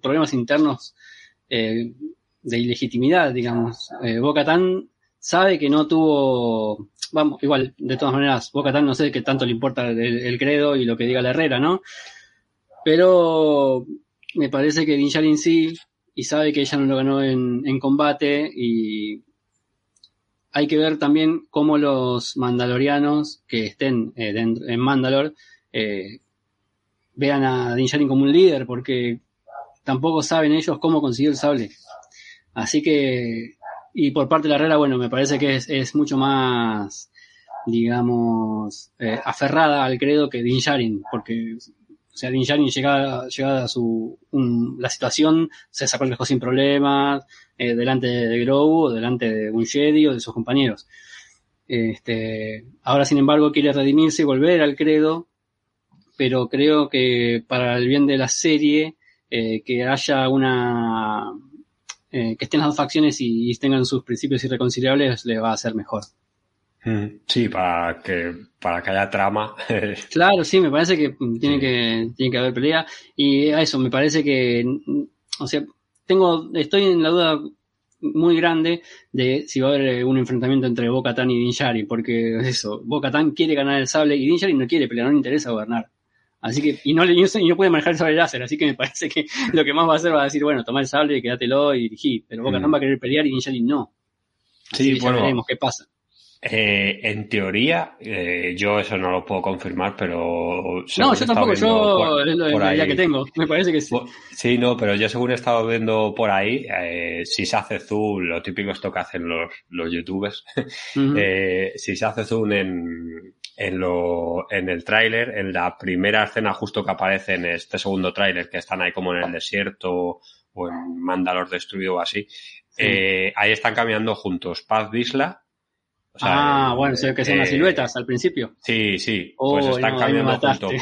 problemas internos eh, de ilegitimidad, digamos. Eh, Boca sabe que no tuvo, vamos, igual, de todas maneras, Boca no sé qué tanto le importa el, credo y lo que diga la Herrera, ¿no? Pero me parece que Din sí, y sabe que ella no lo ganó en, combate, y hay que ver también cómo los mandalorianos que estén eh, en Mandalor eh, vean a Din como un líder, porque tampoco saben ellos cómo conseguir el sable. Así que, y por parte de la Herrera, bueno, me parece que es, mucho más, digamos, eh, aferrada al credo que Din porque, o sea, Din llegada, llegada a su, la situación, se sacó el sin problemas, eh, delante de Grogu, delante de un Jedi o de sus compañeros. Este, ahora, sin embargo, quiere redimirse y volver al credo, pero creo que para el bien de la serie, eh, que haya una... Eh, que estén las dos facciones y, tengan sus principios irreconciliables le va a ser mejor. Mm, sí, para que, para que haya trama. <laughs> claro, sí, me parece que tiene que, tiene que haber pelea. Y a eso, me parece que, o sea, tengo, estoy en la duda muy grande de si va a haber un enfrentamiento entre Boca Tan y Din porque eso, Boca Tan quiere ganar el sable y Din no quiere pelear, no le interesa gobernar. Así que, y no, y no, puede manejar el sable láser, así que me <laughs> parece que lo que más va a hacer va a decir, bueno, toma el sable, y quédatelo y dirigí. Pero Boca mm. va a querer pelear y Ninjali no. sí, bueno. veremos qué pasa. Eh, en teoría, eh, yo eso no lo puedo confirmar, pero... No, yo tampoco, yo es la idea que tengo, me parece que sí. Sí, no, pero yo según he estado viendo por ahí, eh, si se hace zoom, lo típico esto que hacen los, los youtubers, <laughs> eh, si se hace zoom en, en, lo, en el tráiler, en la primera escena justo que aparece en este segundo tráiler, que están ahí como en el desierto o en Mandalor destruido o así, eh, ahí están caminando juntos Paz Visla ah, bueno, sé que son las eh, siluetas al principio. Sí, sí. pues oh, están cambiando juntos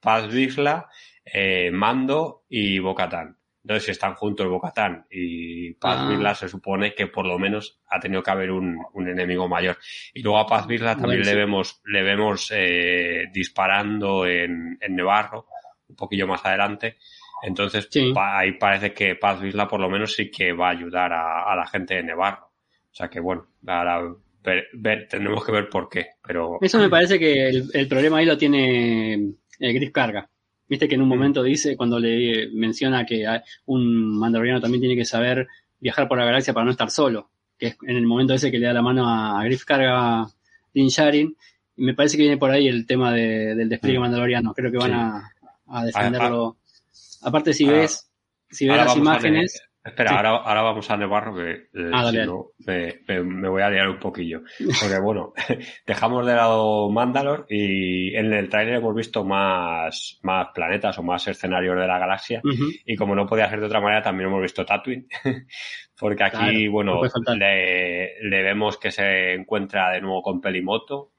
Paz, Vizla, eh, Mando y Bocatán. Entonces, si están juntos Bocatán y Paz ah. se supone que por lo menos ha tenido que haber un, enemigo mayor. Y luego a Paz Vizla también le vemos, le vemos eh, disparando en, en Nevarro, un poquillo más adelante. Entonces, ahí parece que Paz Vizla por lo menos sí que va a ayudar a, a la gente de Nevarro. O sea que bueno, ahora ver, tendremos que ver por qué. Pero... Eso me parece que el, problema ahí lo tiene el eh, Gris Carga. Viste que en un momento dice, cuando le menciona que un mandaloriano también tiene que saber viajar por la galaxia para no estar solo, que es en el momento ese que le da la mano a Griff Carga Din Sharin, y me parece que viene por ahí el tema del despliegue mm. mandaloriano, creo que van a, defenderlo. Aparte si ves, si ves las imágenes... Espera, ahora, ahora vamos a Nevarro que eh, ah, si no, me, me, voy a liar un poquillo. <laughs> Porque bueno, <laughs> dejamos de lado Mandalor y en el trailer hemos visto más, más planetas o más escenarios de la galaxia. Y como no podía ser de otra manera, también hemos visto Tatooine. <laughs> Porque aquí, bueno, le, le, vemos que se encuentra de nuevo con Pelimoto.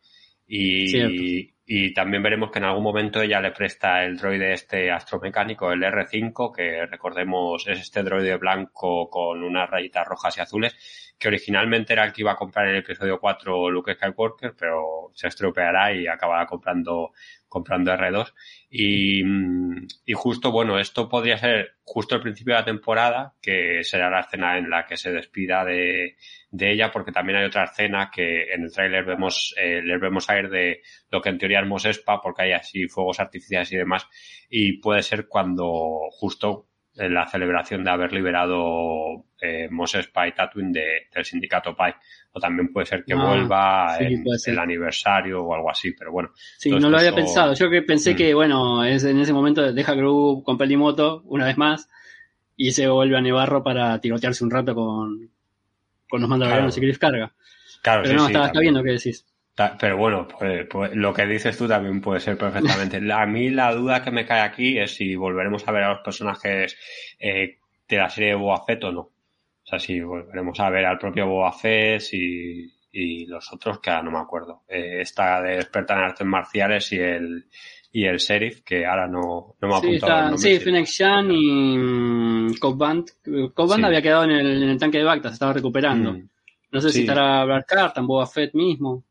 Y, y también veremos que en algún momento ella le presta el droide este astromecánico, el R5, que recordemos es este droide blanco con unas rayitas rojas y azules, que originalmente era el que iba a comprar en el episodio 4 Luke Skywalker, pero se estropeará y acabará comprando comprando R2. Y, y, justo, bueno, esto podría ser justo el principio de la temporada, que será la escena en la que se despida de, de ella, porque también hay otra escena que en el tráiler vemos, eh, les vemos a de lo que en teoría es Mosespa, porque hay así fuegos artificiales y demás, y puede ser cuando justo en la celebración de haber liberado eh, Moses Pai Tatooine del sindicato Pai. O también puede ser que ah, vuelva en el aniversario o algo así, pero bueno. Sí, no lo había pensado. Yo que pensé mm. que, bueno, es, en ese momento deja Grogu con Pelimoto una vez más y se vuelve a Nevarro para tirotearse un rato con, con los mandalorianos y Griff Carga. Claro, pero no, está, está viendo qué decís. Pero bueno, pues, pues, lo que dices tú también puede ser perfectamente. <laughs> A mí la duda que me cae aquí es si volveremos a ver a los personajes eh, de la serie de Fett o no. O sea, si volveremos a ver al propio Boa Fett y, y los otros que ahora no me acuerdo. Eh, esta de experta en artes marciales y el y el sheriff que ahora no, no me ha apuntado. sí, Phoenix Chan y um, Cobb había quedado en el, en el, tanque de Bacta, se estaba recuperando. Mm. No sé si estará Black Cartan, Fett mismo.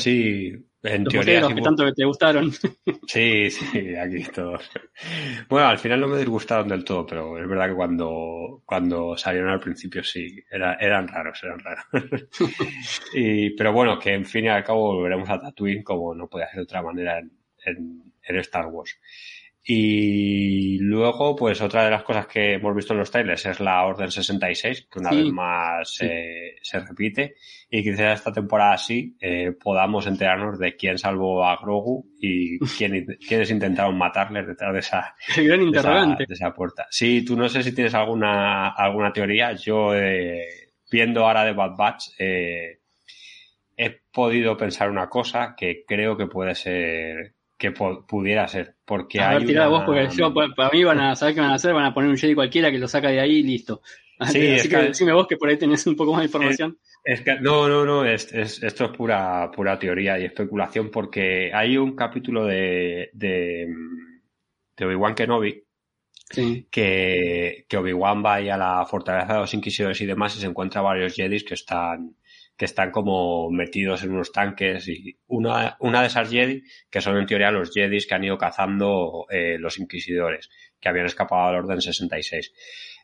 Sí, en teoría. Los que tanto te gustaron. <laughs> Sí, sí, aquí todos. Bueno, al final no me disgustaron del todo, pero es verdad que cuando, cuando salieron al principio sí, era, eran raros, eran raros. <laughs> y, pero bueno, que en fin y al cabo volveremos a Tatooine como no puede ser de otra manera en, en Star Wars. Y luego, pues otra de las cosas que hemos visto en los trailers es la Orden 66, que una vez más eh, se repite. Y quizás esta temporada sí eh, podamos enterarnos de quién salvó a Grogu y quién, quiénes intentaron matarles detrás de esa, de esa, puerta. Sí, tú no sé si tienes alguna, alguna teoría. Yo, eh, viendo ahora de Bad Batch, he podido pensar una cosa que creo que puede ser que pudiera ser. Porque a hay ver, vos, porque yo, para mí van a saber qué van a hacer, van a poner un Jedi cualquiera que lo saca de ahí y listo. Sí, Así que, decime vos que por ahí tenés un poco más de información. Es, que, no, no, no, es, esto es pura, pura teoría y especulación porque hay un capítulo de, de, de Obi-Wan Kenobi que, que Obi-Wan va ahí a la fortaleza de los inquisidores y demás y se encuentra varios Jedis que están, que están como metidos en unos tanques y una, una de esas Jedi, que son en teoría los Jedis que han ido cazando eh, los inquisidores, que habían escapado al Orden 66.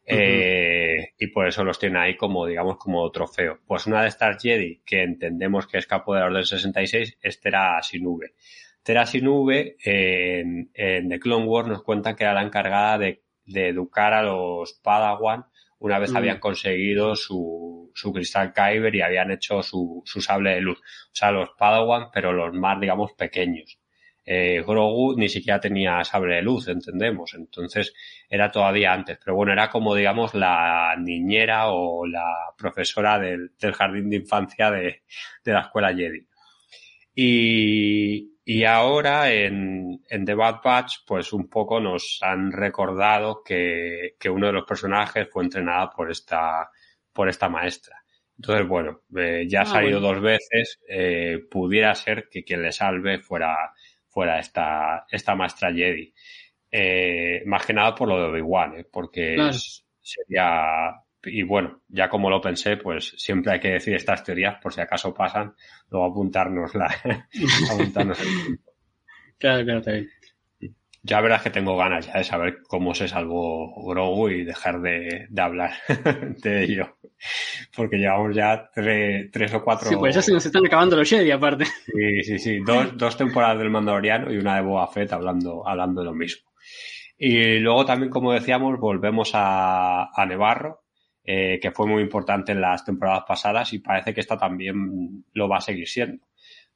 eh, y por eso los tiene ahí como, digamos, como trofeo. Pues una de estas Jedi que entendemos que escapó del Orden 66 es Tera Sinube. Tera Sinube en, en The Clone Wars nos cuentan que era la encargada de, de educar a los Padawan una vez mm. habían conseguido su, su cristal Kyber y habían hecho su, su sable de luz. O sea, los Padawan, pero los más, digamos, pequeños. Eh, Grogu ni siquiera tenía sable de luz, entendemos. Entonces era todavía antes. Pero bueno, era como, digamos, la niñera o la profesora del, del jardín de infancia de, de la escuela Jedi. Y, y ahora en, en The Bad Batch, pues un poco nos han recordado que, que uno de los personajes fue entrenada por esta, por esta maestra. Entonces, bueno, eh, ya ha ah, salido dos veces, eh, pudiera ser que quien le salve fuera, fuera esta, esta maestra Jedi. Eh, más que nada por lo de Obi-Wan, ¿eh? porque sería y bueno, ya como lo pensé, pues siempre hay que decir estas teorías por si acaso pasan, luego apuntarnos la, <laughs> apuntarnos el Claro, claro, bien. Ya verás que tengo ganas ya de saber cómo se salvó Grogu y dejar de, de hablar <laughs> de ello. Porque llevamos ya tres, tres o cuatro. Sí, pues ya se nos están acabando los Jedi aparte. Sí, sí, sí. Dos, dos temporadas del Mandaloriano y una de Boa Fett hablando, hablando de lo mismo. Y luego también, como decíamos, volvemos a, a Nevarro, eh, que fue muy importante en las temporadas pasadas y parece que esta también lo va a seguir siendo.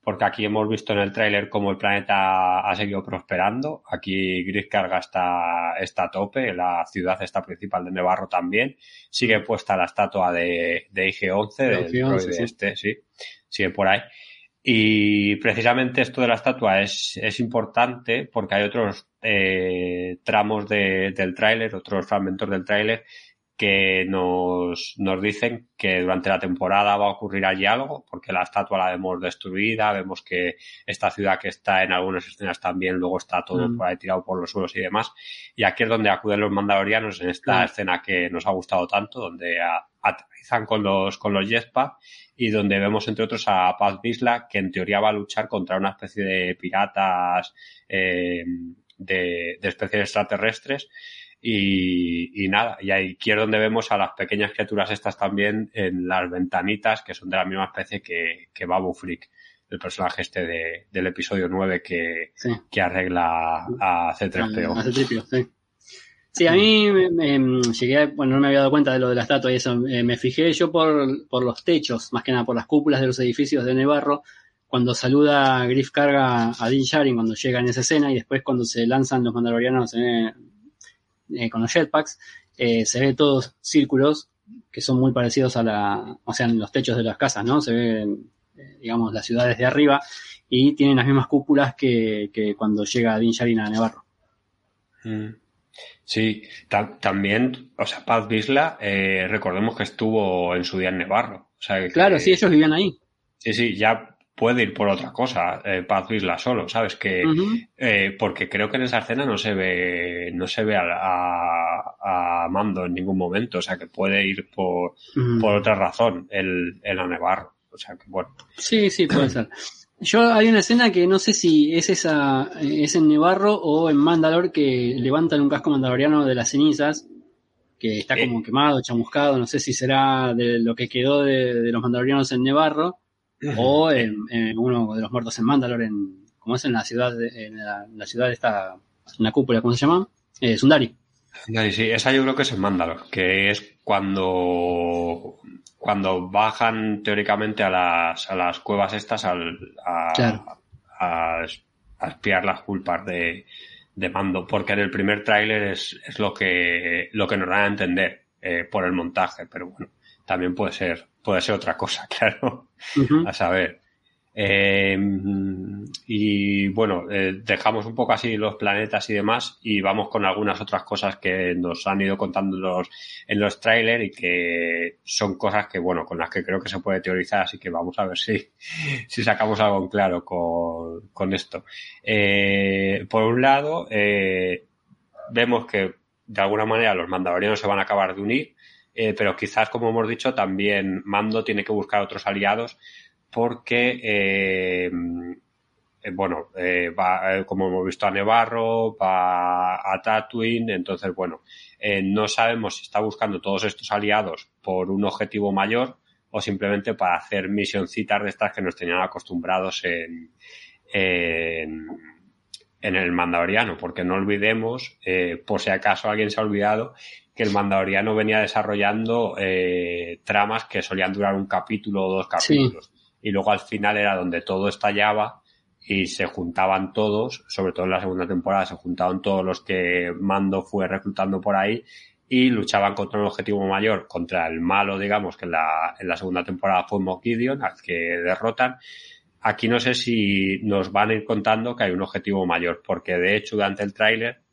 Porque aquí hemos visto en el tráiler cómo el planeta ha seguido prosperando. Aquí Gris Carga está, está a tope, la ciudad está principal de Nevarro también. Sigue puesta la estatua de, de IG-11, del este, sí, sigue por ahí. Y precisamente esto de la estatua es, es importante porque hay otros eh, tramos de, del tráiler, otros fragmentos del tráiler que nos, nos dicen que durante la temporada va a ocurrir allí algo, porque la estatua la vemos destruida, vemos que esta ciudad que está en algunas escenas también luego está todo mm. por ahí tirado por los suelos y demás. Y aquí es donde acuden los mandalorianos en esta escena que nos ha gustado tanto, donde aterrizan con los, con los jetpack y donde vemos entre otros a Paz Bisla, que en teoría va a luchar contra una especie de piratas eh, de, de especies extraterrestres y, nada, y aquí es donde vemos a las pequeñas criaturas estas también en las ventanitas, que son de la misma especie que, que Babu Freak, el personaje este de, del episodio 9 que, que arregla a C3PO. A, C3PO, sí. Sí, a mí me, llegué, bueno, no me había dado cuenta de lo de la estatua y eso, eh, me fijé yo por, por los techos, más que nada por las cúpulas de los edificios de Nevarro, cuando saluda Griff Carga a Din Djarin cuando llega en esa escena y después cuando se lanzan los mandalorianos en, eh, con los jetpacks, eh, se ve todos círculos que son muy parecidos a la, o sea, en los techos de las casas, ¿no? Se ven, eh, digamos, las ciudades de arriba y tienen las mismas cúpulas que, que cuando llega Din Djarin a Nevarro. Mm. Sí, también, o sea, Paz Bisla, recordemos que estuvo en su día en Nevarro. O sea, claro, sí, ellos vivían ahí. Sí, sí, ya puede ir por otra cosa, eh, Paz Isla solo, ¿sabes? Que, eh, porque creo que en esa escena no se ve, no se ve a, a, Mando en ningún momento, o sea que puede ir por, por otra razón, el, el Nevarro, o sea que bueno. Sí, sí, puede ser. Yo hay una escena que no sé si es esa, es en Nevarro o en Mandalor que levantan un casco mandaloriano de las cenizas, que está como quemado, chamuscado, no sé si será de lo que quedó de, de los mandalorianos en Nevarro o en, uno de los muertos en Mandalore, en, como es en la ciudad, de, en la, ciudad esta, en la cúpula, ¿cómo se llama? Eh, Sundari. Sundari, sí, esa yo creo que es en Mandalore, que es cuando, cuando bajan teóricamente a las, a las cuevas estas al, a, a, espiar las culpas de, de Mando, porque en el primer tráiler es, es lo que, lo que nos da a entender eh, por el montaje, pero bueno, también puede ser, puede ser otra cosa, <laughs> claro, a saber. Eh, y bueno, eh, dejamos un poco así los planetas y demás y vamos con algunas otras cosas que nos han ido contando los, en los trailers y que son cosas que, bueno, con las que creo que se puede teorizar, así que vamos a ver si, <laughs> si sacamos algo en claro con, con esto. Eh, por un lado, vemos que de alguna manera los mandalorianos se van a acabar de unir eh, pero quizás, como hemos dicho, también Mando tiene que buscar otros aliados porque, eh, eh bueno, va, como hemos visto a Nevarro, va a Tatooine, entonces, bueno, no sabemos si está buscando todos estos aliados por un objetivo mayor o simplemente para hacer misioncitas de estas que nos tenían acostumbrados en, en, en el Mandaloriano, porque no olvidemos, por si acaso alguien se ha olvidado, que el Mandaloriano venía desarrollando eh, tramas que solían durar un capítulo o dos capítulos. Y luego al final era donde todo estallaba y se juntaban todos, sobre todo en la segunda temporada, se juntaban todos los que Mando fue reclutando por ahí y luchaban contra un objetivo mayor, contra el malo, digamos, que en la, en la segunda temporada fue Moff Gideon, al que derrotan. Aquí no sé si nos van a ir contando que hay un objetivo mayor, porque de hecho durante el tráiler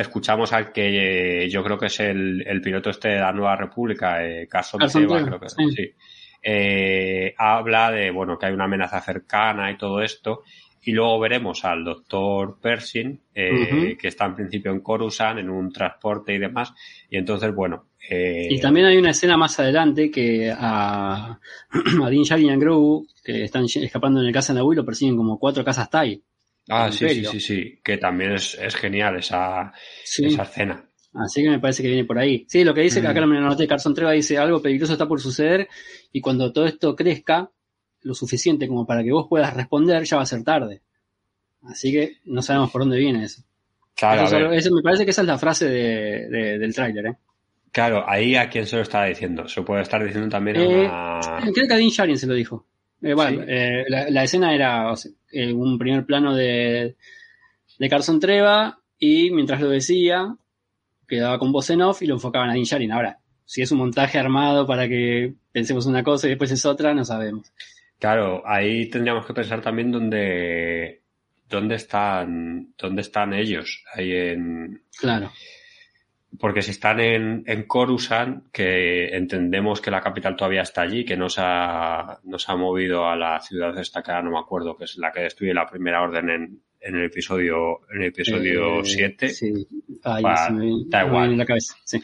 escuchamos al que yo creo que es el, el piloto este de la Nueva República, eh, Carson, creo que sí. Eh, habla de bueno que hay una amenaza cercana y todo esto y luego veremos al doctor Pershing eh, que está en principio en Coruscant en un transporte y demás y entonces bueno eh, y también hay una escena más adelante que a, <clears throat> a Dean Sharin y a Grogu que están escapando en el casa de lo persiguen como cuatro casas Tai Ah, sí, sí, sí, sí, que también es, es genial esa, esa escena. Así que me parece que viene por ahí. Sí, lo que dice, acá mm. la nota de Carson Treva dice algo peligroso está por suceder y cuando todo esto crezca lo suficiente como para que vos puedas responder, ya va a ser tarde. Así que no sabemos por dónde viene eso. Claro, eso, me parece que esa es la frase de, del tráiler, ¿eh? Claro, ahí a quién se lo está diciendo. Se puede estar diciendo también a eh, Creo que a Dean Sharin se lo dijo. Eh, bueno, eh, la, escena era un primer plano de, de Carson Treva y mientras lo decía, quedaba con voz en off y lo enfocaban a Dean Sharin. Ahora, si es un montaje armado para que pensemos una cosa y después es otra, no sabemos. Claro, ahí tendríamos que pensar también dónde, dónde están, dónde están ellos, ahí en. Claro. Porque si están en, en Coruscant, que entendemos que la capital todavía está allí, que no se ha, no ha movido a la ciudad destacada, no me acuerdo, que es la que destruye la primera orden en, en el episodio en el episodio 7. Eh, sí, da igual. la cabeza. Sí.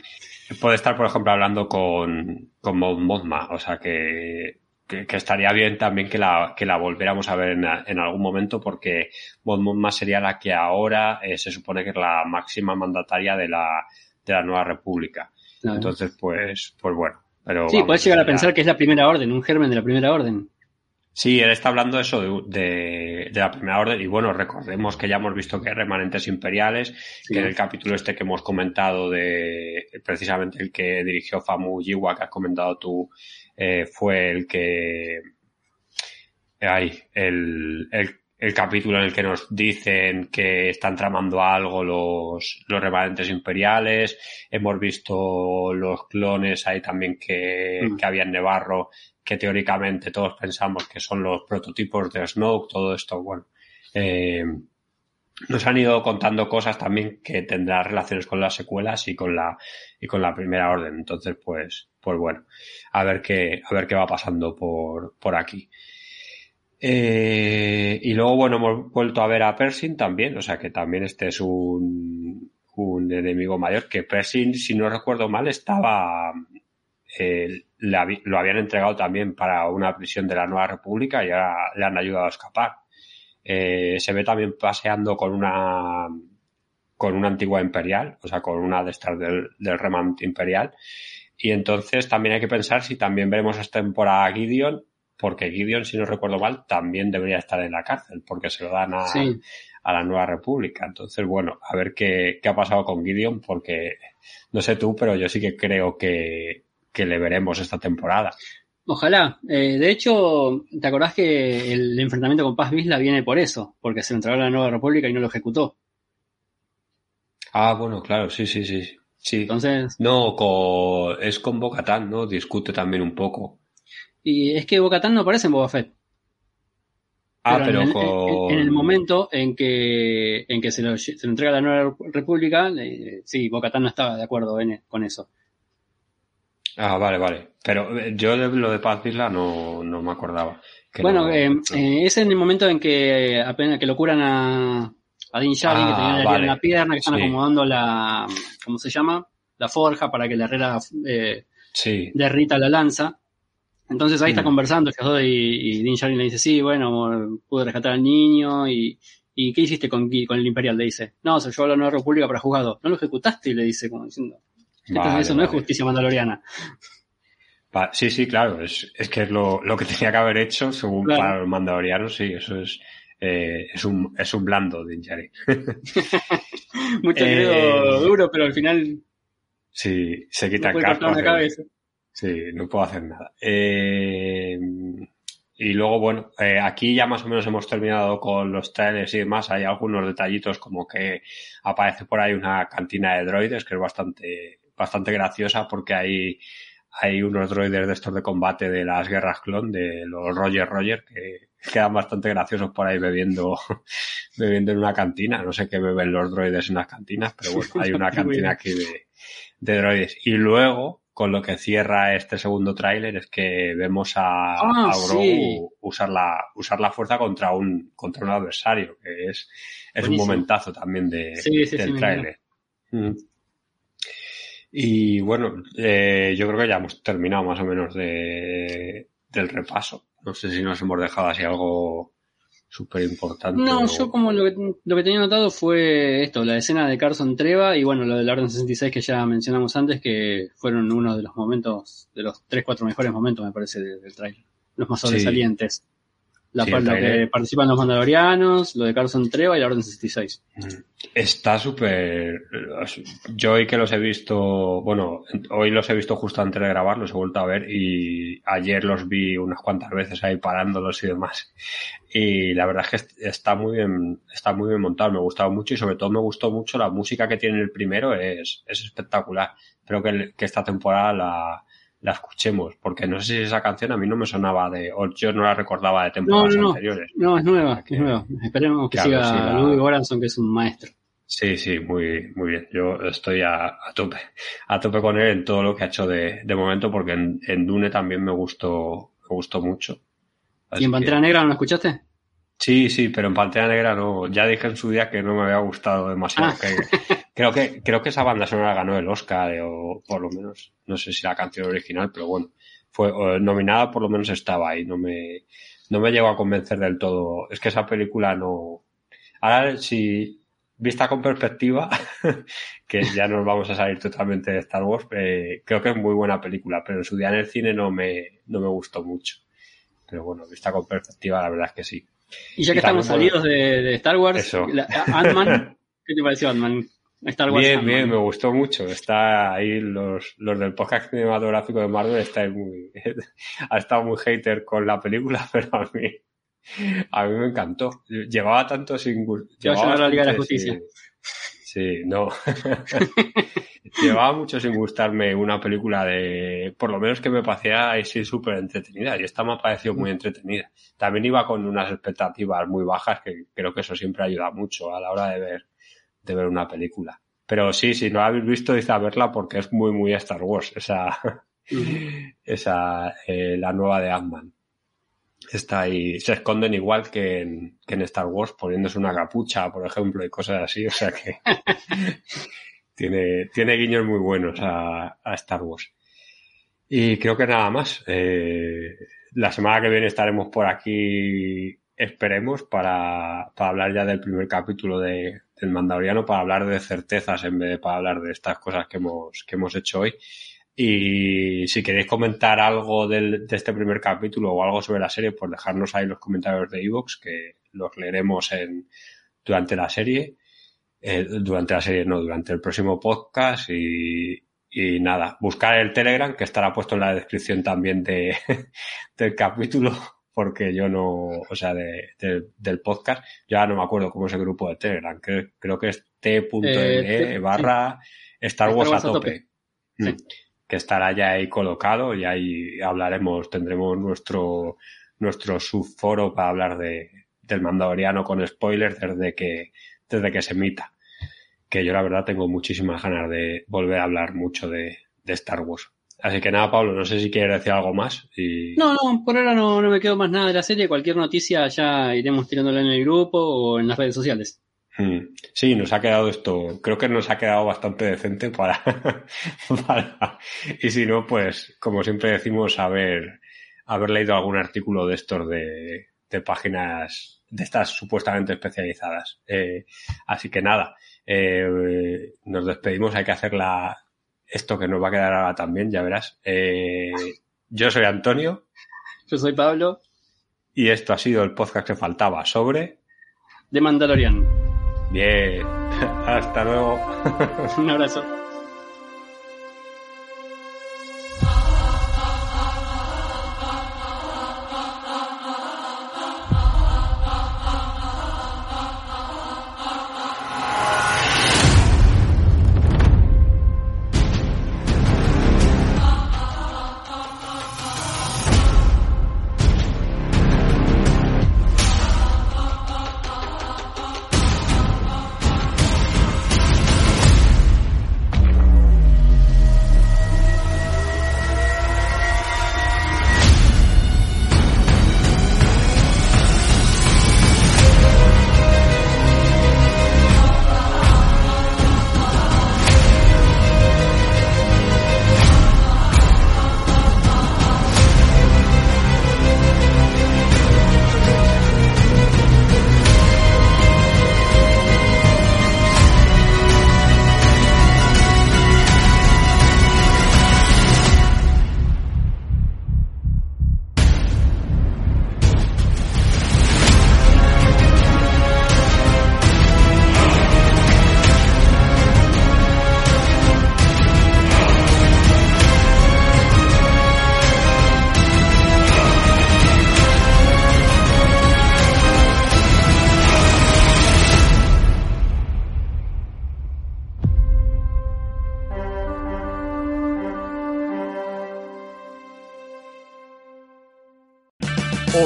Puede estar, por ejemplo, hablando con, con Mothma, o sea que, que, estaría bien también que la, que la volviéramos a ver en, en algún momento porque Mothma sería la que ahora eh, se supone que es la máxima mandataria de la, de la nueva república. Entonces, pues, pues bueno. Pero sí, puedes llegar a pensar que es la primera orden, un germen de la primera orden. Sí, él está hablando eso de, de, la primera orden y bueno, recordemos que ya hemos visto que hay remanentes imperiales, que en el capítulo este que hemos comentado de precisamente el que dirigió Famu Yiwa, que has comentado tú, eh, fue el que... Ahí, el, el, el, capítulo en el que nos dicen que están tramando algo los, los remanentes imperiales, hemos visto los clones ahí también que, mm. que había en Nevarro que teóricamente todos pensamos que son los prototipos de Snoke, todo esto, bueno, eh, nos han ido contando cosas también que tendrán relaciones con las secuelas y con la y con la primera orden. Entonces, pues, pues bueno, a ver qué, a ver qué va pasando por, por aquí. Eh, y luego, bueno, hemos vuelto a ver a Pershing también, o sea que también este es un, un enemigo mayor, que Pershing, si no recuerdo mal, estaba, eh, lo habían entregado también para una prisión de la Nueva República y ahora le han ayudado a escapar. Eh, se ve también paseando con una con una antigua imperial, o sea, con una de estas del, del imperial. Y entonces también hay que pensar si también veremos esta temporada a Gideon, porque Gideon, si no recuerdo mal, también debería estar en la cárcel, porque se lo dan a, a la Nueva República. Entonces, bueno, a ver qué, qué ha pasado con Gideon, porque no sé tú, pero yo sí que creo que, que le veremos esta temporada. Ojalá. Eh, de hecho, ¿te acordás que el enfrentamiento con Paz Vizla viene por eso? Porque se lo entregó a la Nueva República y no lo ejecutó. Ah, bueno, claro, sí, sí, sí. sí. Entonces. No, es con Bocatán, ¿no? Discute también un poco. Y es que Bocatán no aparece en Boba Fett. Ah, pero, en, en, el momento en que, en que se, lo, se entrega a la Nueva República, eh, sí, Bocatán no estaba de acuerdo con eso. Ah, vale, vale. Pero eh, yo de lo de Paz Isla no, no me acordaba. bueno, eh, eh, es en el momento en que apenas que lo curan a, a Dean Sharin, que ah, tenía en la pierna, que están acomodando la, ¿cómo se llama? La forja para que la herrera eh, derrita la lanza. Entonces ahí está conversando y, y Dean Sharin le dice, sí, bueno, pude rescatar al niño y, ¿y qué hiciste con, con el Imperial? Le dice, no, se llevó a la Nueva República para juzgado. ¿No lo ejecutaste? Y le dice, como diciendo, eso no es justicia mandaloriana. sí, sí, claro. Es, es que es lo, lo, que <laughs> tenía que haber hecho según para los mandalorianos. Sí, eso es, eh, es, un, es un blando de <laughs> Mucho <laughs> eh, duro, pero al final. Sí, se quita el casco. Sí, no puedo hacer nada. Eh, y luego, bueno, eh, aquí ya más o menos hemos terminado con los trailers y demás. Hay algunos detallitos como que aparece por ahí una cantina de droides que es bastante, bastante graciosa porque hay, hay unos droides de estos de combate de las guerras clon, de los Roger Roger, que <laughs> quedan bastante graciosos por ahí bebiendo, <laughs> bebiendo en una cantina. No sé qué beben los droides en las cantinas, pero bueno, hay una <laughs> cantina aquí de, de droides. Y luego, con lo que cierra este segundo tráiler es que vemos a, ah, Grogu usar la usar la fuerza contra un contra un adversario que es es un momentazo también de, del tráiler. Mm. y bueno eh, yo creo que ya hemos terminado más o menos de del repaso. No sé si nos hemos dejado así algo súper importante. No, yo como lo que, lo que tenía notado fue esto, la escena de Carson Treva y bueno, lo del Orden 66 que ya mencionamos antes, que fueron uno de los momentos, de los 3-4 mejores momentos, me parece, del, trailer. Los más sobresalientes. La parte que participan los mandalorianos, lo de Carson Treva y la Orden 66. Mm. Está súper... Yo hoy que los he visto, bueno, hoy los he visto justo antes de grabar, los he vuelto a ver y ayer los vi unas cuantas veces ahí parándolos y demás. Y la verdad es que está muy bien, está muy bien montado, me ha gustado mucho y sobre todo me gustó mucho la música que tiene el primero, es, es espectacular. Creo que, que esta temporada la, la escuchemos, porque no sé si esa canción a mí no me sonaba de, o yo no la recordaba de temporadas no, no, anteriores. No, es nueva, es nueva. Esperemos que siga Ludwig Göransson, que es un maestro. Sí, sí, muy, muy bien. Yo estoy a, a, tope, a tope con él en todo lo que ha hecho de, de momento, porque en, en, Dune también me gustó, me gustó mucho. ¿Y en Pantera Negra no lo escuchaste? Sí, sí, pero en Pantera Negra no. Ya dije en su día que no me había gustado demasiado. Ah. <laughs> creo que creo que esa banda sonora ganó el Oscar o por lo menos no sé si la canción original, pero bueno, fue nominada por lo menos estaba ahí. No me no me llegó a convencer del todo. Es que esa película no. Ahora si vista con perspectiva, <laughs> que ya nos vamos a salir totalmente de Star Wars, eh, creo que es muy buena película, pero en su día en el cine no me no me gustó mucho. Pero bueno, vista con perspectiva, la verdad es que sí. Y ya que estamos salidos de, Star Wars, Ant-Man, ¿qué te pareció Ant-Man? Star Wars bien, bien, me gustó mucho. Está ahí los, los del podcast cinematográfico de Marvel, está muy, <laughs> ha estado muy hater con la película, <laughs> pero a mí, a mí me encantó. Llevaba tanto sin Llevaba la Liga de la Justicia. Sí, no. <laughs> Llevaba mucho sin gustarme una película de, por lo menos que me parecía así súper entretenida y esta me ha parecido muy entretenida. También iba con unas expectativas muy bajas que creo que eso siempre ayuda mucho a la hora de ver, de ver una película. Pero sí, si no la habéis visto, dice a verla porque es muy, muy Star Wars, <laughs> esa, esa, eh, la nueva de Ant-Man. Está ahí, se esconden igual que en, que en Star Wars poniéndose una capucha, por ejemplo, y cosas así, o sea que <laughs> tiene, tiene guiños muy buenos a, a, Star Wars. Y creo que nada más. Eh, la semana que viene estaremos por aquí, esperemos, para, para hablar ya del primer capítulo de, del Mandaloriano, para hablar de certezas en vez de para hablar de estas cosas que hemos, que hemos hecho hoy. Y si queréis comentar algo del, de este primer capítulo o algo sobre la serie, pues dejarnos ahí los comentarios de Evox, que los leeremos en, durante la serie. Eh, durante la serie, no, durante el próximo podcast y, y nada, buscar el Telegram que estará puesto en la descripción también de, <laughs> del capítulo porque yo no, o sea, de, del podcast, ya no me acuerdo cómo es el grupo de Telegram, que, creo que es t.me eh, barra Star Wars a tope. Mm. Que estará ya ahí colocado y ahí hablaremos, tendremos nuestro, nuestro subforo para hablar de, del Mandaloriano con spoilers desde que, desde que se emita que yo la verdad tengo muchísimas ganas de volver a hablar mucho de, Star Wars. Así que nada, Pablo, no sé si quieres decir algo más. Y... No, no, por ahora no, no me quedo más nada de la serie. Cualquier noticia ya iremos tirándola en el grupo o en las redes sociales. Hmm. Sí, nos ha quedado esto, creo que nos ha quedado bastante decente para, <laughs> para, y si no, pues como siempre decimos, haber, haber leído algún artículo de estos de, de páginas de estas supuestamente especializadas. Eh, así que nada, eh, nos despedimos, hay que hacer la, esto que nos va a quedar ahora también, ya verás. Eh, yo soy Antonio. <laughs> Yo soy Pablo. Y esto ha sido el podcast que faltaba sobre... De Mandalorian. Bien. <laughs> Hasta luego. <laughs> Un abrazo.